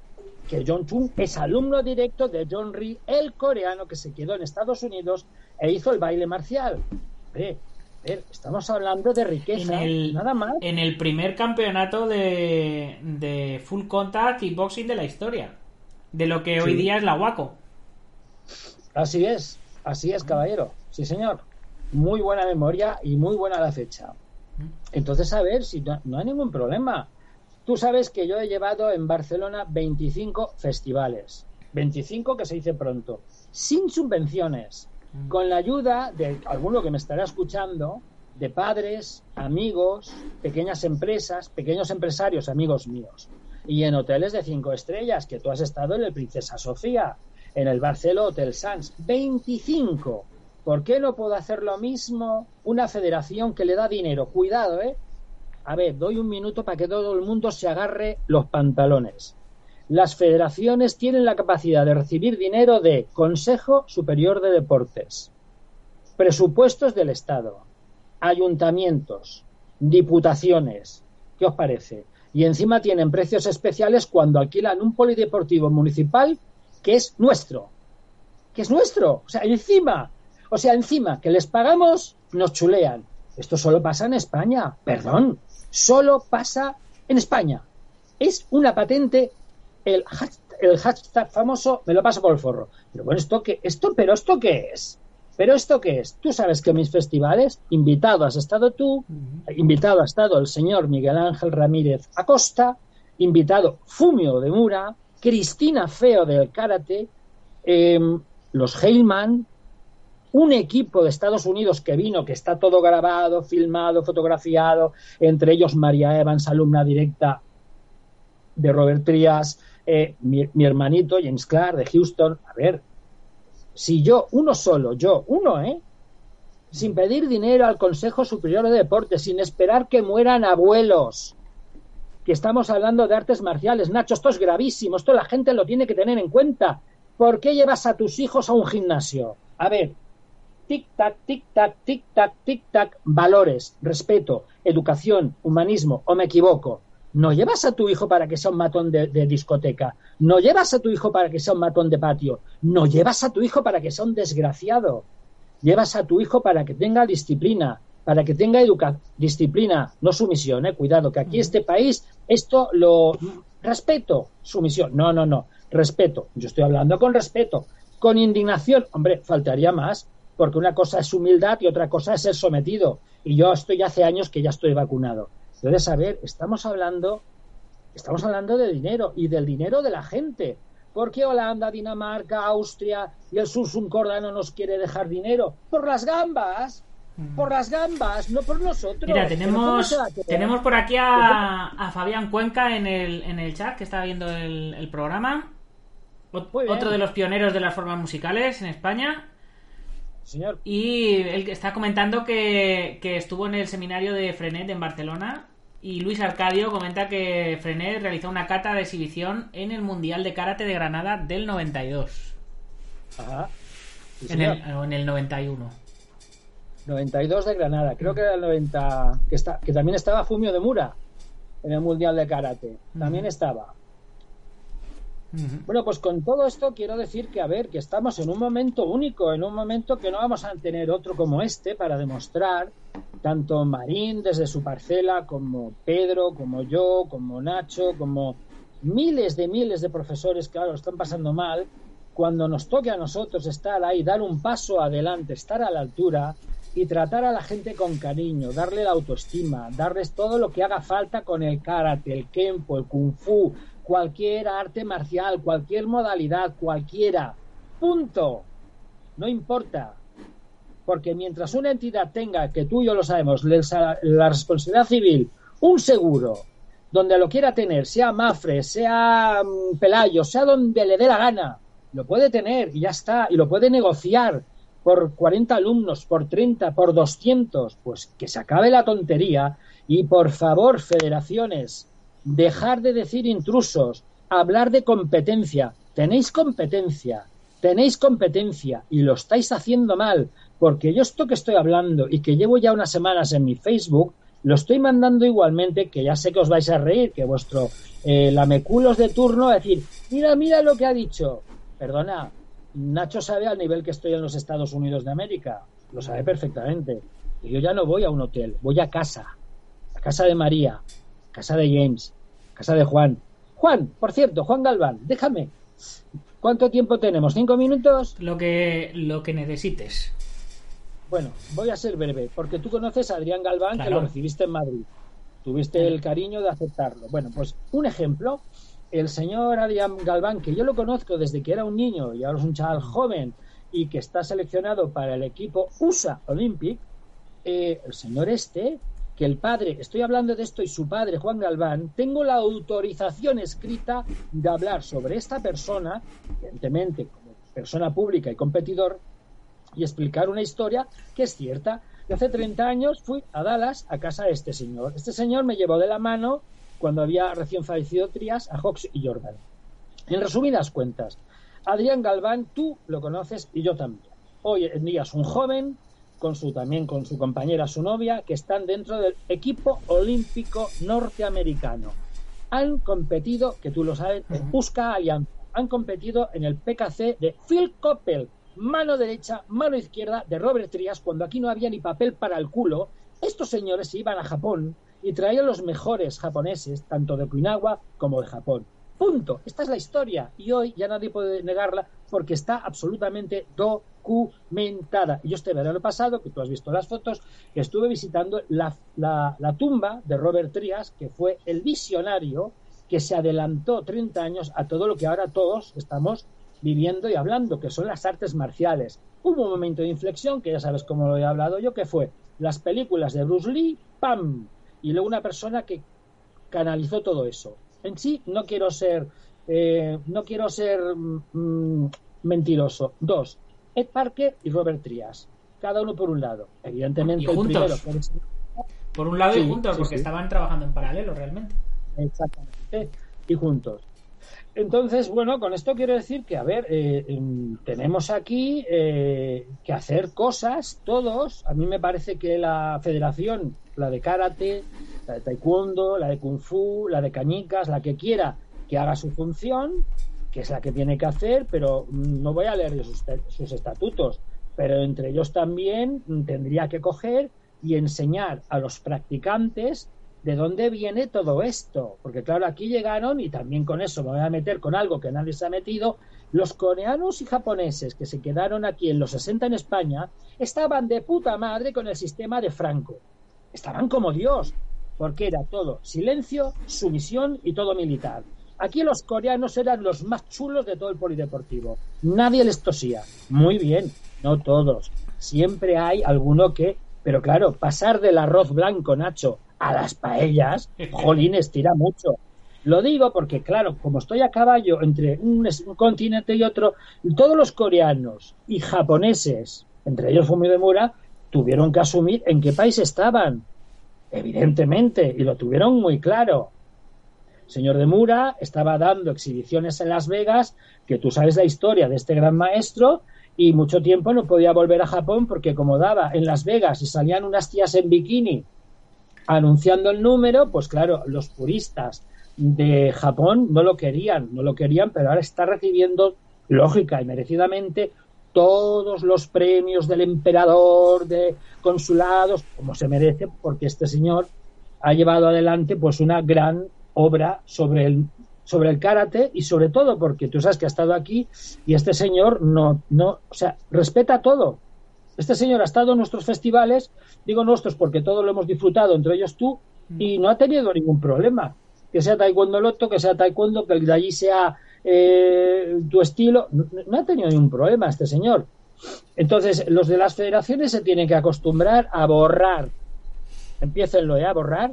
[SPEAKER 3] que John Chung es alumno directo de John Rhee, el coreano que se quedó en Estados Unidos e hizo el baile marcial. Hombre, estamos hablando de
[SPEAKER 1] En
[SPEAKER 3] riqueza,
[SPEAKER 1] el,
[SPEAKER 3] nada más.
[SPEAKER 1] en el primer campeonato de, de full contact kickboxing de la historia. De lo que hoy día es la WACO.
[SPEAKER 3] Así es, así es, caballero. Sí, señor. Muy buena memoria y muy buena la fecha. Entonces, a ver, si no, no hay ningún problema. Tú sabes que yo he llevado en Barcelona 25 festivales. 25 que se dice pronto. Sin subvenciones. Con la ayuda de alguno que me estará escuchando, de padres, amigos, pequeñas empresas, pequeños empresarios, amigos míos. Y en hoteles de cinco estrellas, que tú has estado en el Princesa Sofía, en el Barceló Hotel Sans. 25. ¿Por qué no puedo hacer lo mismo una federación que le da dinero? Cuidado, ¿eh? A ver, doy un minuto para que todo el mundo se agarre los pantalones. Las federaciones tienen la capacidad de recibir dinero de Consejo Superior de Deportes, presupuestos del Estado, ayuntamientos, diputaciones. ¿Qué os parece? Y encima tienen precios especiales cuando alquilan un polideportivo municipal que es nuestro. Que es nuestro. O sea, encima. O sea, encima que les pagamos, nos chulean. Esto solo pasa en España. Perdón. Solo pasa en España. Es una patente. El hashtag, el hashtag famoso me lo paso por el forro. Pero bueno, ¿esto qué? ¿Esto, ¿Pero esto qué es? ¿Pero esto qué es? Tú sabes que mis festivales, invitado has estado tú, invitado ha estado el señor Miguel Ángel Ramírez Acosta, invitado Fumio de Mura, Cristina Feo del Karate, eh, los Heilman, un equipo de Estados Unidos que vino, que está todo grabado, filmado, fotografiado, entre ellos María Evans, alumna directa de Robert Trias, eh, mi, mi hermanito James Clark de Houston. A ver, si yo, uno solo, yo, uno, ¿eh? Sin pedir dinero al Consejo Superior de Deportes, sin esperar que mueran abuelos, que estamos hablando de artes marciales. Nacho, esto es gravísimo, esto la gente lo tiene que tener en cuenta. ¿Por qué llevas a tus hijos a un gimnasio? A ver, tic-tac, tic-tac, tic-tac, tic-tac, valores, respeto, educación, humanismo, o me equivoco. No llevas a tu hijo para que sea un matón de, de, discoteca. No llevas a tu hijo para que sea un matón de patio. No llevas a tu hijo para que sea un desgraciado. Llevas a tu hijo para que tenga disciplina, para que tenga educación. Disciplina, no sumisión, eh. Cuidado, que aquí este país, esto lo. Respeto, sumisión. No, no, no. Respeto. Yo estoy hablando con respeto. Con indignación. Hombre, faltaría más, porque una cosa es humildad y otra cosa es ser sometido. Y yo estoy hace años que ya estoy vacunado. Entonces, a ver, estamos hablando, estamos hablando de dinero y del dinero de la gente. ¿Por qué Holanda, Dinamarca, Austria y el Sursum Corda no nos quiere dejar dinero? Por las gambas. Por las gambas, no por nosotros.
[SPEAKER 1] Mira, tenemos, tenemos por aquí a, a, Fabián Cuenca en el, en el chat que está viendo el, el programa. Otro de los pioneros de las formas musicales en España.
[SPEAKER 3] Señor.
[SPEAKER 1] Y él está comentando que, que, estuvo en el seminario de Frenet en Barcelona. Y Luis Arcadio comenta que Frenet realizó una cata de exhibición en el Mundial de Karate de Granada del 92.
[SPEAKER 3] Ajá.
[SPEAKER 1] Sí, en, el, en, el, 91.
[SPEAKER 3] 92 de Granada. Creo que era el 90. Que, está, que también estaba Fumio de Mura en el Mundial de Karate. También uh -huh. estaba. Bueno, pues con todo esto quiero decir que, a ver, que estamos en un momento único, en un momento que no vamos a tener otro como este para demostrar tanto Marín desde su parcela, como Pedro, como yo, como Nacho, como miles de miles de profesores que ahora están pasando mal, cuando nos toque a nosotros estar ahí, dar un paso adelante, estar a la altura y tratar a la gente con cariño, darle la autoestima, darles todo lo que haga falta con el karate, el kempo, el kung fu, cualquier arte marcial, cualquier modalidad, cualquiera. Punto. No importa. Porque mientras una entidad tenga, que tú y yo lo sabemos, la responsabilidad civil, un seguro, donde lo quiera tener, sea Mafre, sea mm, Pelayo, sea donde le dé la gana, lo puede tener y ya está, y lo puede negociar por 40 alumnos, por 30, por 200, pues que se acabe la tontería y por favor, federaciones, dejar de decir intrusos, hablar de competencia. Tenéis competencia, tenéis competencia y lo estáis haciendo mal, porque yo esto que estoy hablando y que llevo ya unas semanas en mi Facebook, lo estoy mandando igualmente, que ya sé que os vais a reír, que vuestro eh, lameculos de turno va a decir, mira, mira lo que ha dicho. Perdona, Nacho sabe al nivel que estoy en los Estados Unidos de América, lo sabe perfectamente. Y yo ya no voy a un hotel, voy a casa, a casa de María, casa de James, casa de Juan. Juan, por cierto, Juan Galván, déjame. ¿Cuánto tiempo tenemos? ¿Cinco minutos?
[SPEAKER 1] Lo que, lo que necesites.
[SPEAKER 3] Bueno, voy a ser breve, porque tú conoces a Adrián Galván, que lo recibiste en Madrid. Tuviste el cariño de aceptarlo. Bueno, pues un ejemplo, el señor Adrián Galván, que yo lo conozco desde que era un niño y ahora es un chaval joven y que está seleccionado para el equipo USA Olympic, eh, el señor este, que el padre, estoy hablando de esto y su padre, Juan Galván, tengo la autorización escrita de hablar sobre esta persona, evidentemente como persona pública y competidor, y explicar una historia que es cierta. Y hace 30 años fui a Dallas a casa de este señor. Este señor me llevó de la mano cuando había recién fallecido Trias a Hawks y Jordan. En resumidas cuentas, Adrián Galván, tú lo conoces y yo también. Hoy en día es un joven, con su, también con su compañera, su novia, que están dentro del equipo olímpico norteamericano. Han competido, que tú lo sabes, en Busca Alianza. Han competido en el PKC de Phil Coppel, mano derecha, mano izquierda de Robert Trias, cuando aquí no había ni papel para el culo, estos señores se iban a Japón y traían los mejores japoneses, tanto de Okinawa como de Japón. Punto. Esta es la historia y hoy ya nadie puede negarla porque está absolutamente documentada. Yo este verano pasado, que tú has visto las fotos, estuve visitando la, la tumba de Robert Trias, que fue el visionario que se adelantó 30 años a todo lo que ahora todos estamos viviendo y hablando, que son las artes marciales. Hubo un momento de inflexión, que ya sabes cómo lo he hablado yo, que fue las películas de Bruce Lee, ¡pam! Y luego una persona que canalizó todo eso. En sí, no quiero ser, eh, no quiero ser mm, mentiroso. Dos, Ed Parker y Robert Trias. Cada uno por un lado. Evidentemente, el primero.
[SPEAKER 1] Por, un lado y juntos, porque estaban trabajando en paralelo realmente.
[SPEAKER 3] Exactamente. Y juntos. Entonces, bueno, con esto quiero decir que, a ver, eh, em, tenemos aquí eh, que hacer cosas todos. A mí me parece que la federación, la de karate, la de taekwondo, la de kung fu, la de cañicas, la que quiera que haga su función, que es la que tiene que hacer, pero no voy a leer sus, sus estatutos, pero entre ellos también tendría que coger y enseñar a los practicantes de dónde viene todo esto. Porque claro, aquí llegaron, y también con eso me voy a meter con algo que nadie se ha metido, los coreanos y japoneses que se quedaron aquí en los 60 en España, estaban de puta madre con el sistema de Franco. Estaban como Dios, porque era todo silencio, sumisión y todo militar. Aquí los coreanos eran los más chulos de todo el polideportivo. Nadie les tosía. Muy bien, no todos. Siempre hay alguno que... Pero claro, pasar del arroz blanco, Nacho, a las paellas, jolín, estira mucho. Lo digo porque, claro, como estoy a caballo entre un, continente y otro, todos los coreanos y japoneses, entre ellos Mura, tuvieron que asumir en qué país estaban, evidentemente, y lo tuvieron muy claro. señor de Mura estaba dando exhibiciones en Las Vegas, que tú sabes la historia de este gran maestro, y mucho tiempo no podía volver a Japón porque como daba en Las Vegas y salían unas tías en bikini anunciando el número, pues claro, los puristas de Japón no lo querían, no lo querían, pero ahora está recibiendo, lógica y merecidamente, todos los premios del emperador, de consulados, como se merece, porque este señor ha llevado adelante pues una gran obra sobre el sobre el karate y sobre todo porque tú sabes que ha estado aquí y este señor no no, o sea, respeta todo. Este señor ha estado en nuestros festivales, digo nuestros porque todos lo hemos disfrutado, entre ellos tú, y no ha tenido ningún problema. Que sea taekwondo loto, que sea taekwondo, que de allí sea eh, tu estilo, no, ha tenido ningún problema este señor. Entonces, los de las federaciones se tienen que acostumbrar a borrar Empiecenlo ¿eh? a borrar.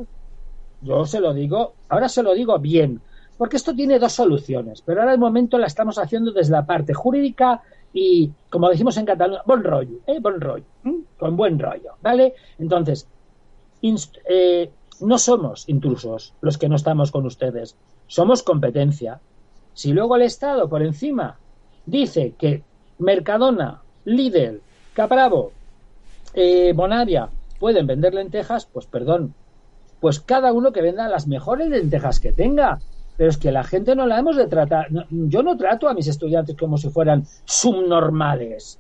[SPEAKER 3] Yo se lo digo, ahora se lo digo bien, porque esto tiene dos soluciones, pero ahora el momento la estamos haciendo desde la parte jurídica y, como decimos en Cataluña, buen rollo, ¿eh? buen rollo, con buen rollo, ¿vale? Entonces, eh, no somos intrusos los que no estamos con ustedes, somos competencia. Si luego el Estado por encima dice que Mercadona, Lidl, Capravo, eh, Bonaria pueden vender lentejas, pues perdón, pues cada uno que venda las mejores lentejas que tenga. Pero es que la gente no la hemos de tratar. yo no trato a mis estudiantes como si fueran subnormales.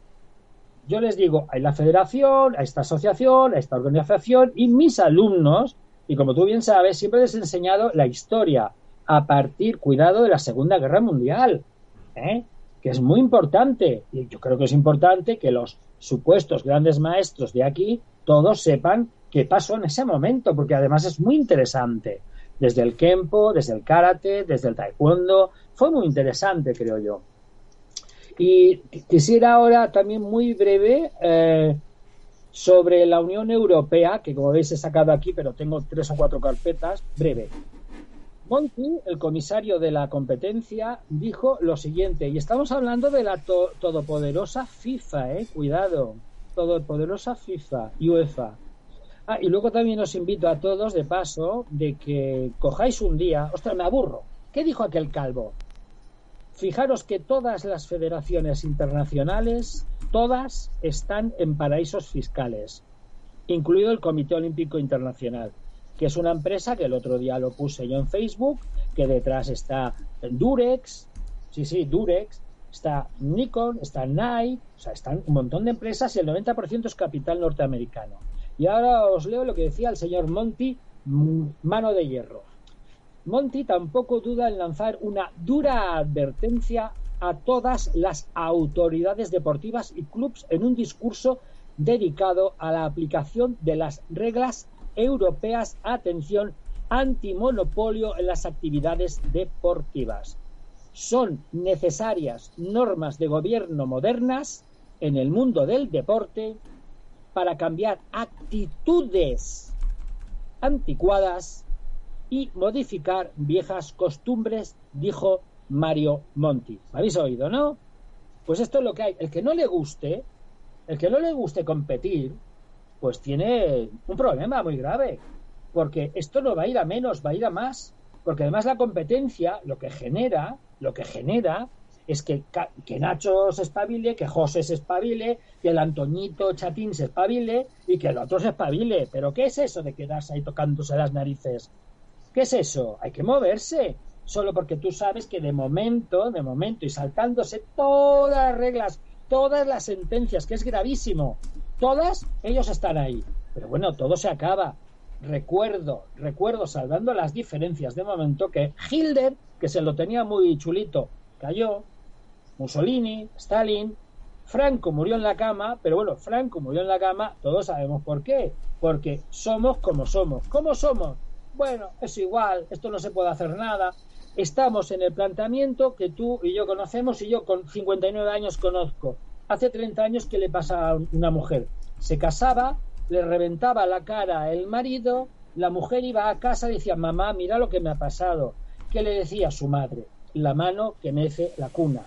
[SPEAKER 3] Yo les digo, hay la federación, a esta asociación, a esta organización y mis alumnos, y como tú bien sabes, siempre les he enseñado la historia a partir, cuidado, de la Segunda Guerra Mundial, ¿eh? que es muy importante. Y yo creo que es importante que los supuestos grandes maestros de aquí todos sepan qué pasó en ese momento, porque además es muy interesante. Desde el Kempo, desde el Karate, desde el Taekwondo, fue muy interesante, creo yo. Y quisiera ahora también muy breve eh, sobre la Unión Europea, que como veis he sacado aquí, pero tengo tres o cuatro carpetas, breve. Monti, el comisario de la competencia, dijo lo siguiente, y estamos hablando de la todopoderosa FIFA, eh, cuidado, todopoderosa FIFA y UEFA. Ah, y luego también os invito a todos, de paso, de que cojáis un día. Ostras, me aburro. ¿Qué dijo aquel calvo? Fijaros que todas las federaciones internacionales, todas están en paraísos fiscales, incluido el Comité Olímpico Internacional, que es una empresa que el otro día lo puse yo en Facebook, que detrás está Durex, sí, sí, Durex, está Nikon, está Nike, o sea, están un montón de empresas y el 90% es capital norteamericano. Y ahora os leo lo que decía el señor Monti, mano de hierro. Monti tampoco duda en lanzar una dura advertencia a todas las autoridades deportivas y clubes en un discurso dedicado a la aplicación de las reglas europeas, atención, antimonopolio en las actividades deportivas son necesarias normas de gobierno modernas en el mundo del deporte para cambiar actitudes anticuadas y modificar viejas costumbres, dijo Mario Monti. ¿Me habéis oído, no? Pues esto es lo que hay. El que no le guste, el que no le guste competir, pues tiene un problema muy grave, porque esto no va a ir a menos, va a ir a más, porque además la competencia lo que genera lo que genera es que, que Nacho se espabile, que José se espabile, que el Antoñito Chatín se espabile y que el otro se espabile. Pero ¿qué es eso de quedarse ahí tocándose las narices? ¿Qué es eso? Hay que moverse. Solo porque tú sabes que de momento, de momento, y saltándose todas las reglas, todas las sentencias, que es gravísimo, todas, ellos están ahí. Pero bueno, todo se acaba. Recuerdo, recuerdo, salvando las diferencias de momento, que Hilder que se lo tenía muy chulito, cayó, Mussolini, Stalin, Franco murió en la cama, pero bueno, Franco murió en la cama, todos sabemos por qué, porque somos como somos. ¿Cómo somos? Bueno, es igual, esto no se puede hacer nada. Estamos en el planteamiento que tú y yo conocemos y yo con 59 años conozco. Hace 30 años que le pasa a una mujer. Se casaba, le reventaba la cara el marido, la mujer iba a casa y decía, mamá, mira lo que me ha pasado. ¿Qué le decía su madre? La mano que mece la cuna,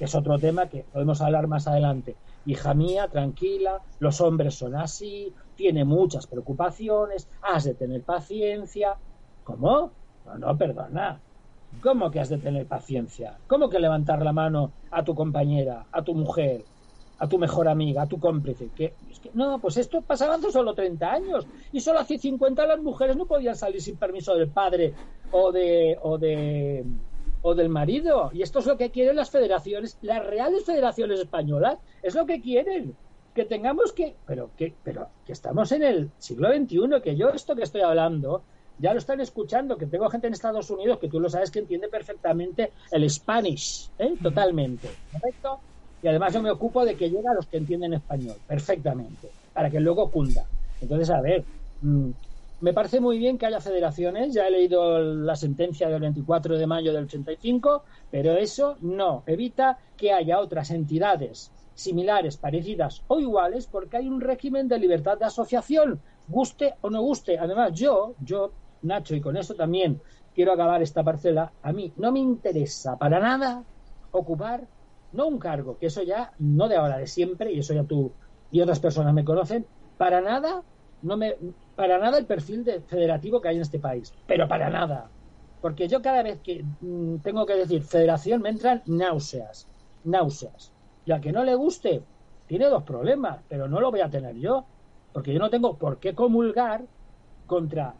[SPEAKER 3] es otro tema que podemos hablar más adelante. Hija mía, tranquila, los hombres son así, tiene muchas preocupaciones, has de tener paciencia. ¿Cómo? No, no, perdona. ¿Cómo que has de tener paciencia? ¿Cómo que levantar la mano a tu compañera, a tu mujer, a tu mejor amiga, a tu cómplice? que, no, pues esto pasaba hace solo 30 años y solo hace 50 las mujeres no podían salir sin permiso del padre o de, o de o del marido. Y esto es lo que quieren las federaciones, las reales federaciones españolas, es lo que quieren. Que tengamos que, pero que, pero que estamos en el siglo XXI, que yo esto que estoy hablando, ya lo están escuchando, que tengo gente en Estados Unidos que tú lo sabes que entiende perfectamente el Spanish, ¿eh? totalmente, ¿correcto? Y además yo me ocupo de que llegue a los que entienden español, perfectamente, para que luego cunda. Entonces, a ver, mm, me parece muy bien que haya federaciones, ya he leído la sentencia del 24 de mayo del 85, pero eso no evita que haya otras entidades similares, parecidas o iguales, porque hay un régimen de libertad de asociación, guste o no guste. Además, yo, yo, Nacho, y con eso también quiero acabar esta parcela, a mí no me interesa para nada ocupar, no un cargo, que eso ya, no de ahora, de siempre, y eso ya tú y otras personas me conocen, para nada, no me, para nada el perfil de federativo que hay en este país, pero para nada. Porque yo cada vez que mm, tengo que decir federación me entran náuseas, náuseas. Y al que no le guste, tiene dos problemas, pero no lo voy a tener yo, porque yo no tengo por qué comulgar contra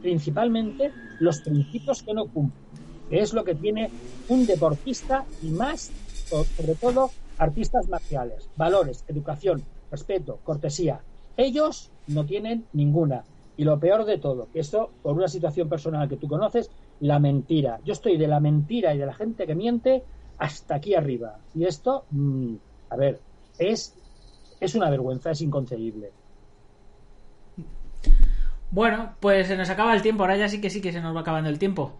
[SPEAKER 3] principalmente los principios que no cumplen, que es lo que tiene un deportista y más, sobre todo, artistas marciales, valores, educación, respeto, cortesía. Ellos no tienen ninguna. Y lo peor de todo, que esto, por una situación personal que tú conoces, la mentira. Yo estoy de la mentira y de la gente que miente hasta aquí arriba. Y esto, mm, a ver, es, es una vergüenza, es inconcebible.
[SPEAKER 1] Bueno, pues se nos acaba el tiempo. Ahora ya sí que sí que se nos va acabando el tiempo.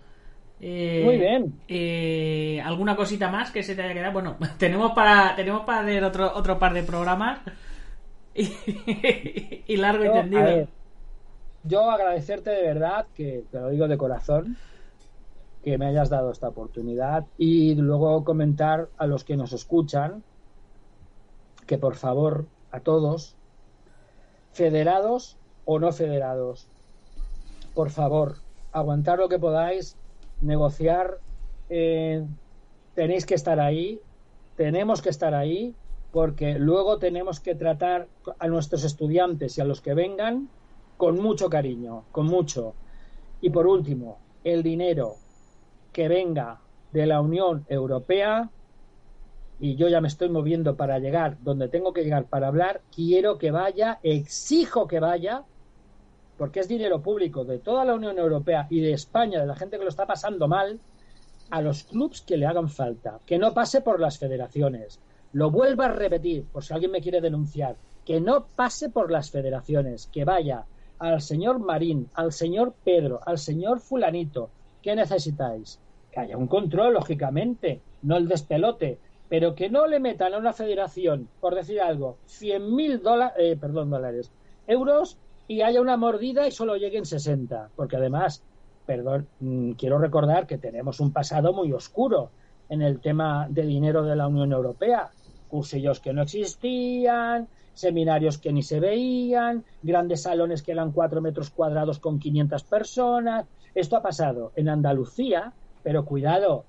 [SPEAKER 3] Eh, Muy bien.
[SPEAKER 1] Eh, ¿Alguna cosita más que se te haya quedado? Bueno, tenemos para tenemos para ver otro, otro par de programas y, largo y tendido.
[SPEAKER 3] yo agradecerte de verdad, que te lo digo de corazón, que me hayas dado esta oportunidad y luego comentar a los que nos escuchan que por favor a todos, federados o no federados, por favor, aguantar lo que podáis, negociar, eh, tenéis que estar ahí, tenemos que estar ahí, porque luego tenemos que tratar a nuestros estudiantes y a los que vengan con mucho cariño, con mucho. Y por último, el dinero que venga de la Unión Europea, y yo ya me estoy moviendo para llegar donde tengo que llegar para hablar, quiero que vaya, exijo que vaya porque es dinero público de toda la Unión Europea y de España, de la gente que lo está pasando mal, a los clubes que le hagan falta, que no pase por las federaciones. Lo vuelvo a repetir, por si alguien me quiere denunciar, que no pase por las federaciones, que vaya al señor Marín, al señor Pedro, al señor Fulanito. ¿Qué necesitáis? Que haya un control, lógicamente, no el despelote, pero que no le metan a una federación, por decir algo, 100.000 dólares, eh, perdón, dólares, euros y haya una mordida y solo lleguen 60. Porque además, perdón, mm, quiero recordar que tenemos un pasado muy oscuro en el tema de dinero de la Unión Europea. Cursillos que no existían, seminarios que ni se veían, grandes salones que eran cuatro metros cuadrados con 500 personas. Esto ha pasado en Andalucía, pero cuidado,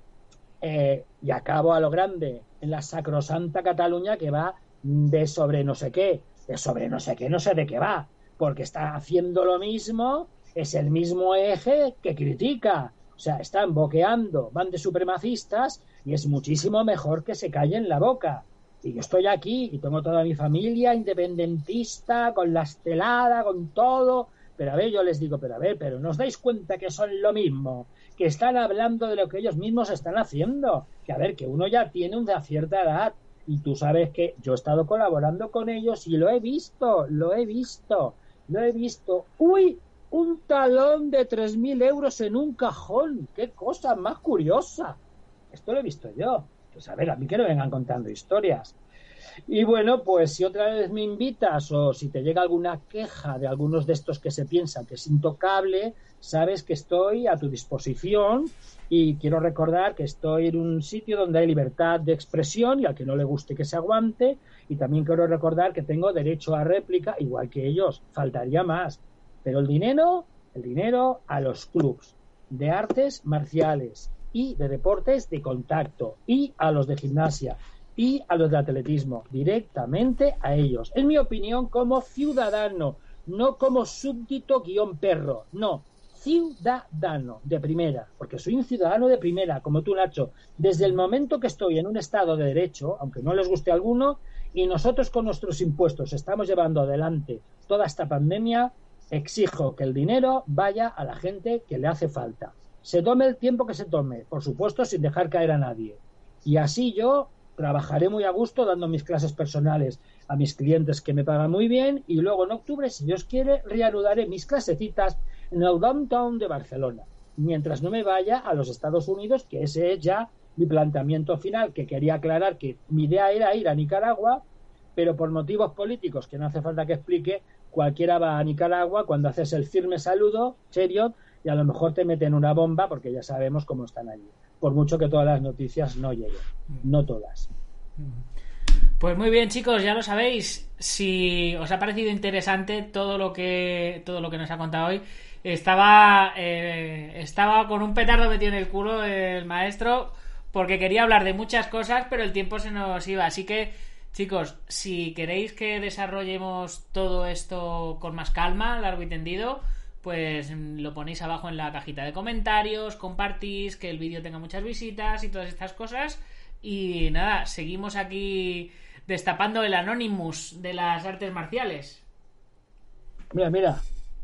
[SPEAKER 3] eh, y acabo a lo grande, en la sacrosanta Cataluña que va de sobre no sé qué, de sobre no sé qué, no sé de qué va, porque está haciendo lo mismo, es el mismo eje que critica. O sea, están boqueando, van de supremacistas y es muchísimo mejor que se callen la boca. Y yo estoy aquí y tengo toda mi familia independentista, con la estelada, con todo. Pero a ver, yo les digo, pero a ver, pero ¿no os dais cuenta que son lo mismo? Que están hablando de lo que ellos mismos están haciendo. Que a ver, que uno ya tiene una cierta edad. Y tú sabes que yo he estado colaborando con ellos y lo he visto, lo he visto lo he visto. ¡Uy! Un talón de 3.000 euros en un cajón. ¡Qué cosa más curiosa! Esto lo he visto yo. Pues a ver, a mí que no vengan contando historias. Y bueno, pues si otra vez me invitas o si te llega alguna queja de algunos de estos que se piensan que es intocable, sabes que estoy a tu disposición y quiero recordar que estoy en un sitio donde hay libertad de expresión y al que no le guste que se aguante y también quiero recordar que tengo derecho a réplica igual que ellos, faltaría más. Pero el dinero, el dinero a los clubs de artes marciales y de deportes de contacto y a los de gimnasia y a los de atletismo, directamente a ellos. En mi opinión, como ciudadano, no como súbdito guion perro, no, ciudadano de primera, porque soy un ciudadano de primera, como tú, Nacho. Desde el momento que estoy en un Estado de Derecho, aunque no les guste a alguno, y nosotros con nuestros impuestos estamos llevando adelante toda esta pandemia, exijo que el dinero vaya a la gente que le hace falta. Se tome el tiempo que se tome, por supuesto, sin dejar caer a nadie. Y así yo trabajaré muy a gusto dando mis clases personales a mis clientes que me pagan muy bien y luego en octubre, si Dios quiere, reanudaré mis clasecitas en el downtown de Barcelona, mientras no me vaya a los Estados Unidos, que ese es ya mi planteamiento final, que quería aclarar que mi idea era ir a Nicaragua, pero por motivos políticos que no hace falta que explique, cualquiera va a Nicaragua cuando haces el firme saludo, serio, y a lo mejor te meten una bomba porque ya sabemos cómo están allí. Por mucho que todas las noticias no lleguen, no todas.
[SPEAKER 1] Pues muy bien, chicos, ya lo sabéis. Si os ha parecido interesante todo lo que todo lo que nos ha contado hoy, estaba eh, estaba con un petardo metido en el culo el maestro porque quería hablar de muchas cosas, pero el tiempo se nos iba. Así que, chicos, si queréis que desarrollemos todo esto con más calma, largo y tendido, pues lo ponéis abajo en la cajita de comentarios, compartís, que el vídeo tenga muchas visitas y todas estas cosas. Y nada, seguimos aquí destapando el Anonymous de las artes marciales.
[SPEAKER 3] Mira, mira,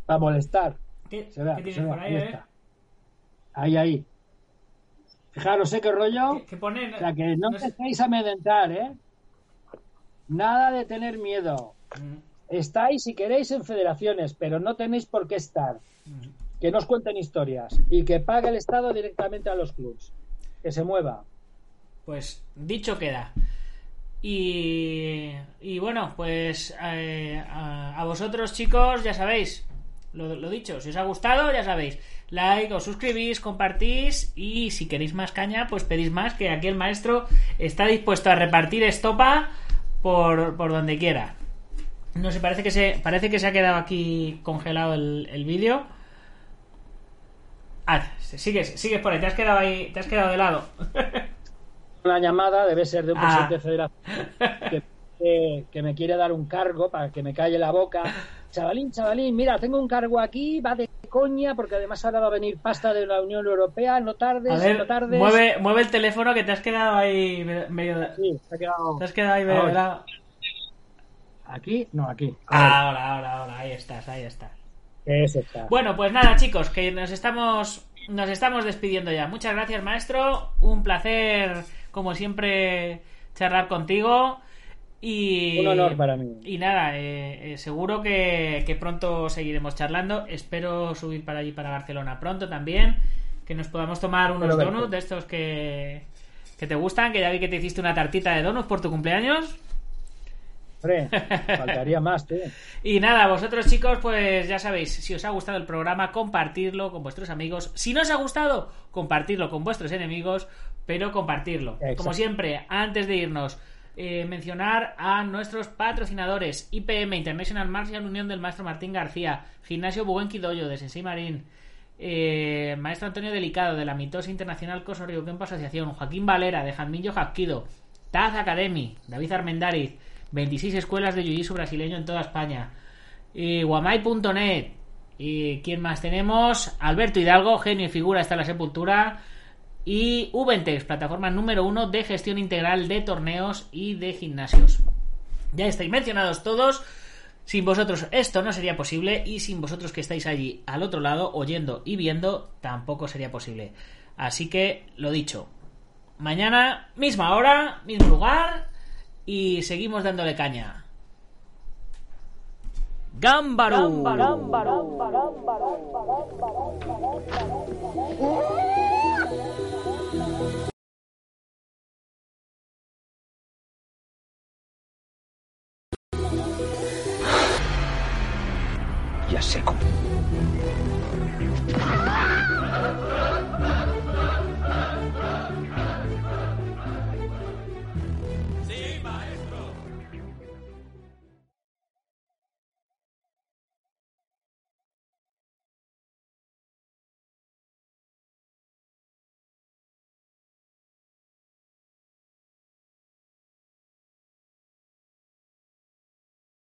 [SPEAKER 3] para molestar.
[SPEAKER 1] ¿Qué,
[SPEAKER 3] Se ve,
[SPEAKER 1] qué tienes
[SPEAKER 3] se ve,
[SPEAKER 1] por ahí,
[SPEAKER 3] ahí
[SPEAKER 1] eh?
[SPEAKER 3] está. Ahí, ahí. Fijaros, sé qué rollo.
[SPEAKER 1] ¿Qué, qué pone?
[SPEAKER 3] O sea, que no
[SPEAKER 1] No sé.
[SPEAKER 3] empecéis a amedrentar, ¿eh? Nada de tener miedo.
[SPEAKER 1] Mm,
[SPEAKER 3] Estáis, si queréis, en federaciones, pero no tenéis por qué estar.
[SPEAKER 1] mm.
[SPEAKER 3] Que nos cuenten historias y que pague el Estado directamente a los clubs. Que se mueva.
[SPEAKER 1] Pues dicho queda. Y, y bueno, pues eh, a, a vosotros chicos, ya sabéis, lo, lo dicho, si os ha gustado, ya sabéis, like, os suscribís, compartís y si queréis más caña, pues pedís más, que aquí el maestro está dispuesto a repartir estopa por, por donde quiera. No sé, parece que se, parece que se ha quedado aquí congelado el, el vídeo. Ah, sigues, sigues por ahí, te has quedado ahí, te has quedado de lado.
[SPEAKER 3] Una llamada debe ser de un
[SPEAKER 1] Ah.
[SPEAKER 3] presidente de federación que, que- que me quiere dar un cargo para que me calle la boca. Chavalín, chavalín, mira, tengo un cargo aquí, va de coña, porque además ahora va a venir pasta de la Unión Europea, no tardes,
[SPEAKER 1] A ver,
[SPEAKER 3] no tardes.
[SPEAKER 1] mueve, mueve el teléfono que te has quedado ahí me- medio. de-
[SPEAKER 3] Sí, se ha quedado
[SPEAKER 1] Te has quedado ahí medio
[SPEAKER 3] Ahora.
[SPEAKER 1] de lado.
[SPEAKER 3] aquí, no, aquí.
[SPEAKER 1] Ahora, ahora, ahora, ahí estás, ahí estás.
[SPEAKER 3] eso está.
[SPEAKER 1] Bueno, pues nada, chicos, que nos estamos nos estamos despidiendo ya. Muchas gracias, maestro. Un placer, como siempre, charlar contigo. Y,
[SPEAKER 3] Un honor para mí.
[SPEAKER 1] Y nada, eh, eh, seguro que, que pronto seguiremos charlando. Espero subir para allí, para Barcelona pronto también. Que nos podamos tomar unos donuts de estos que, que te gustan. Que ya vi que te hiciste una tartita de donuts por tu cumpleaños.
[SPEAKER 3] Hombre, faltaría más, tío.
[SPEAKER 1] Y nada, vosotros chicos, pues ya sabéis, si os ha gustado el programa, compartirlo con vuestros amigos. Si no os ha gustado, compartirlo con vuestros enemigos, pero compartirlo.
[SPEAKER 3] Exacto.
[SPEAKER 1] Como siempre, antes de irnos, eh, mencionar a nuestros patrocinadores. IPM, International Martial Unión del Maestro Martín García, Gimnasio Doyo de Sensei Marín, eh, Maestro Antonio Delicado de la Mitosa Internacional Coso Río Kempo Asociación, Joaquín Valera de Jadmillo Japquido, Taz Academy, David Armendariz, 26 escuelas de Jiu-Jitsu brasileño en toda España, y Guamai.net, y quién más tenemos, Alberto Hidalgo, genio y figura hasta la sepultura, y Ubentex, plataforma número uno de gestión integral de torneos y de gimnasios. Ya estáis mencionados todos. Sin vosotros esto no sería posible y sin vosotros que estáis allí al otro lado oyendo y viendo tampoco sería posible. Así que lo dicho. Mañana misma hora, mismo lugar y seguimos dándole caña. Gámbaro.
[SPEAKER 5] Cómo.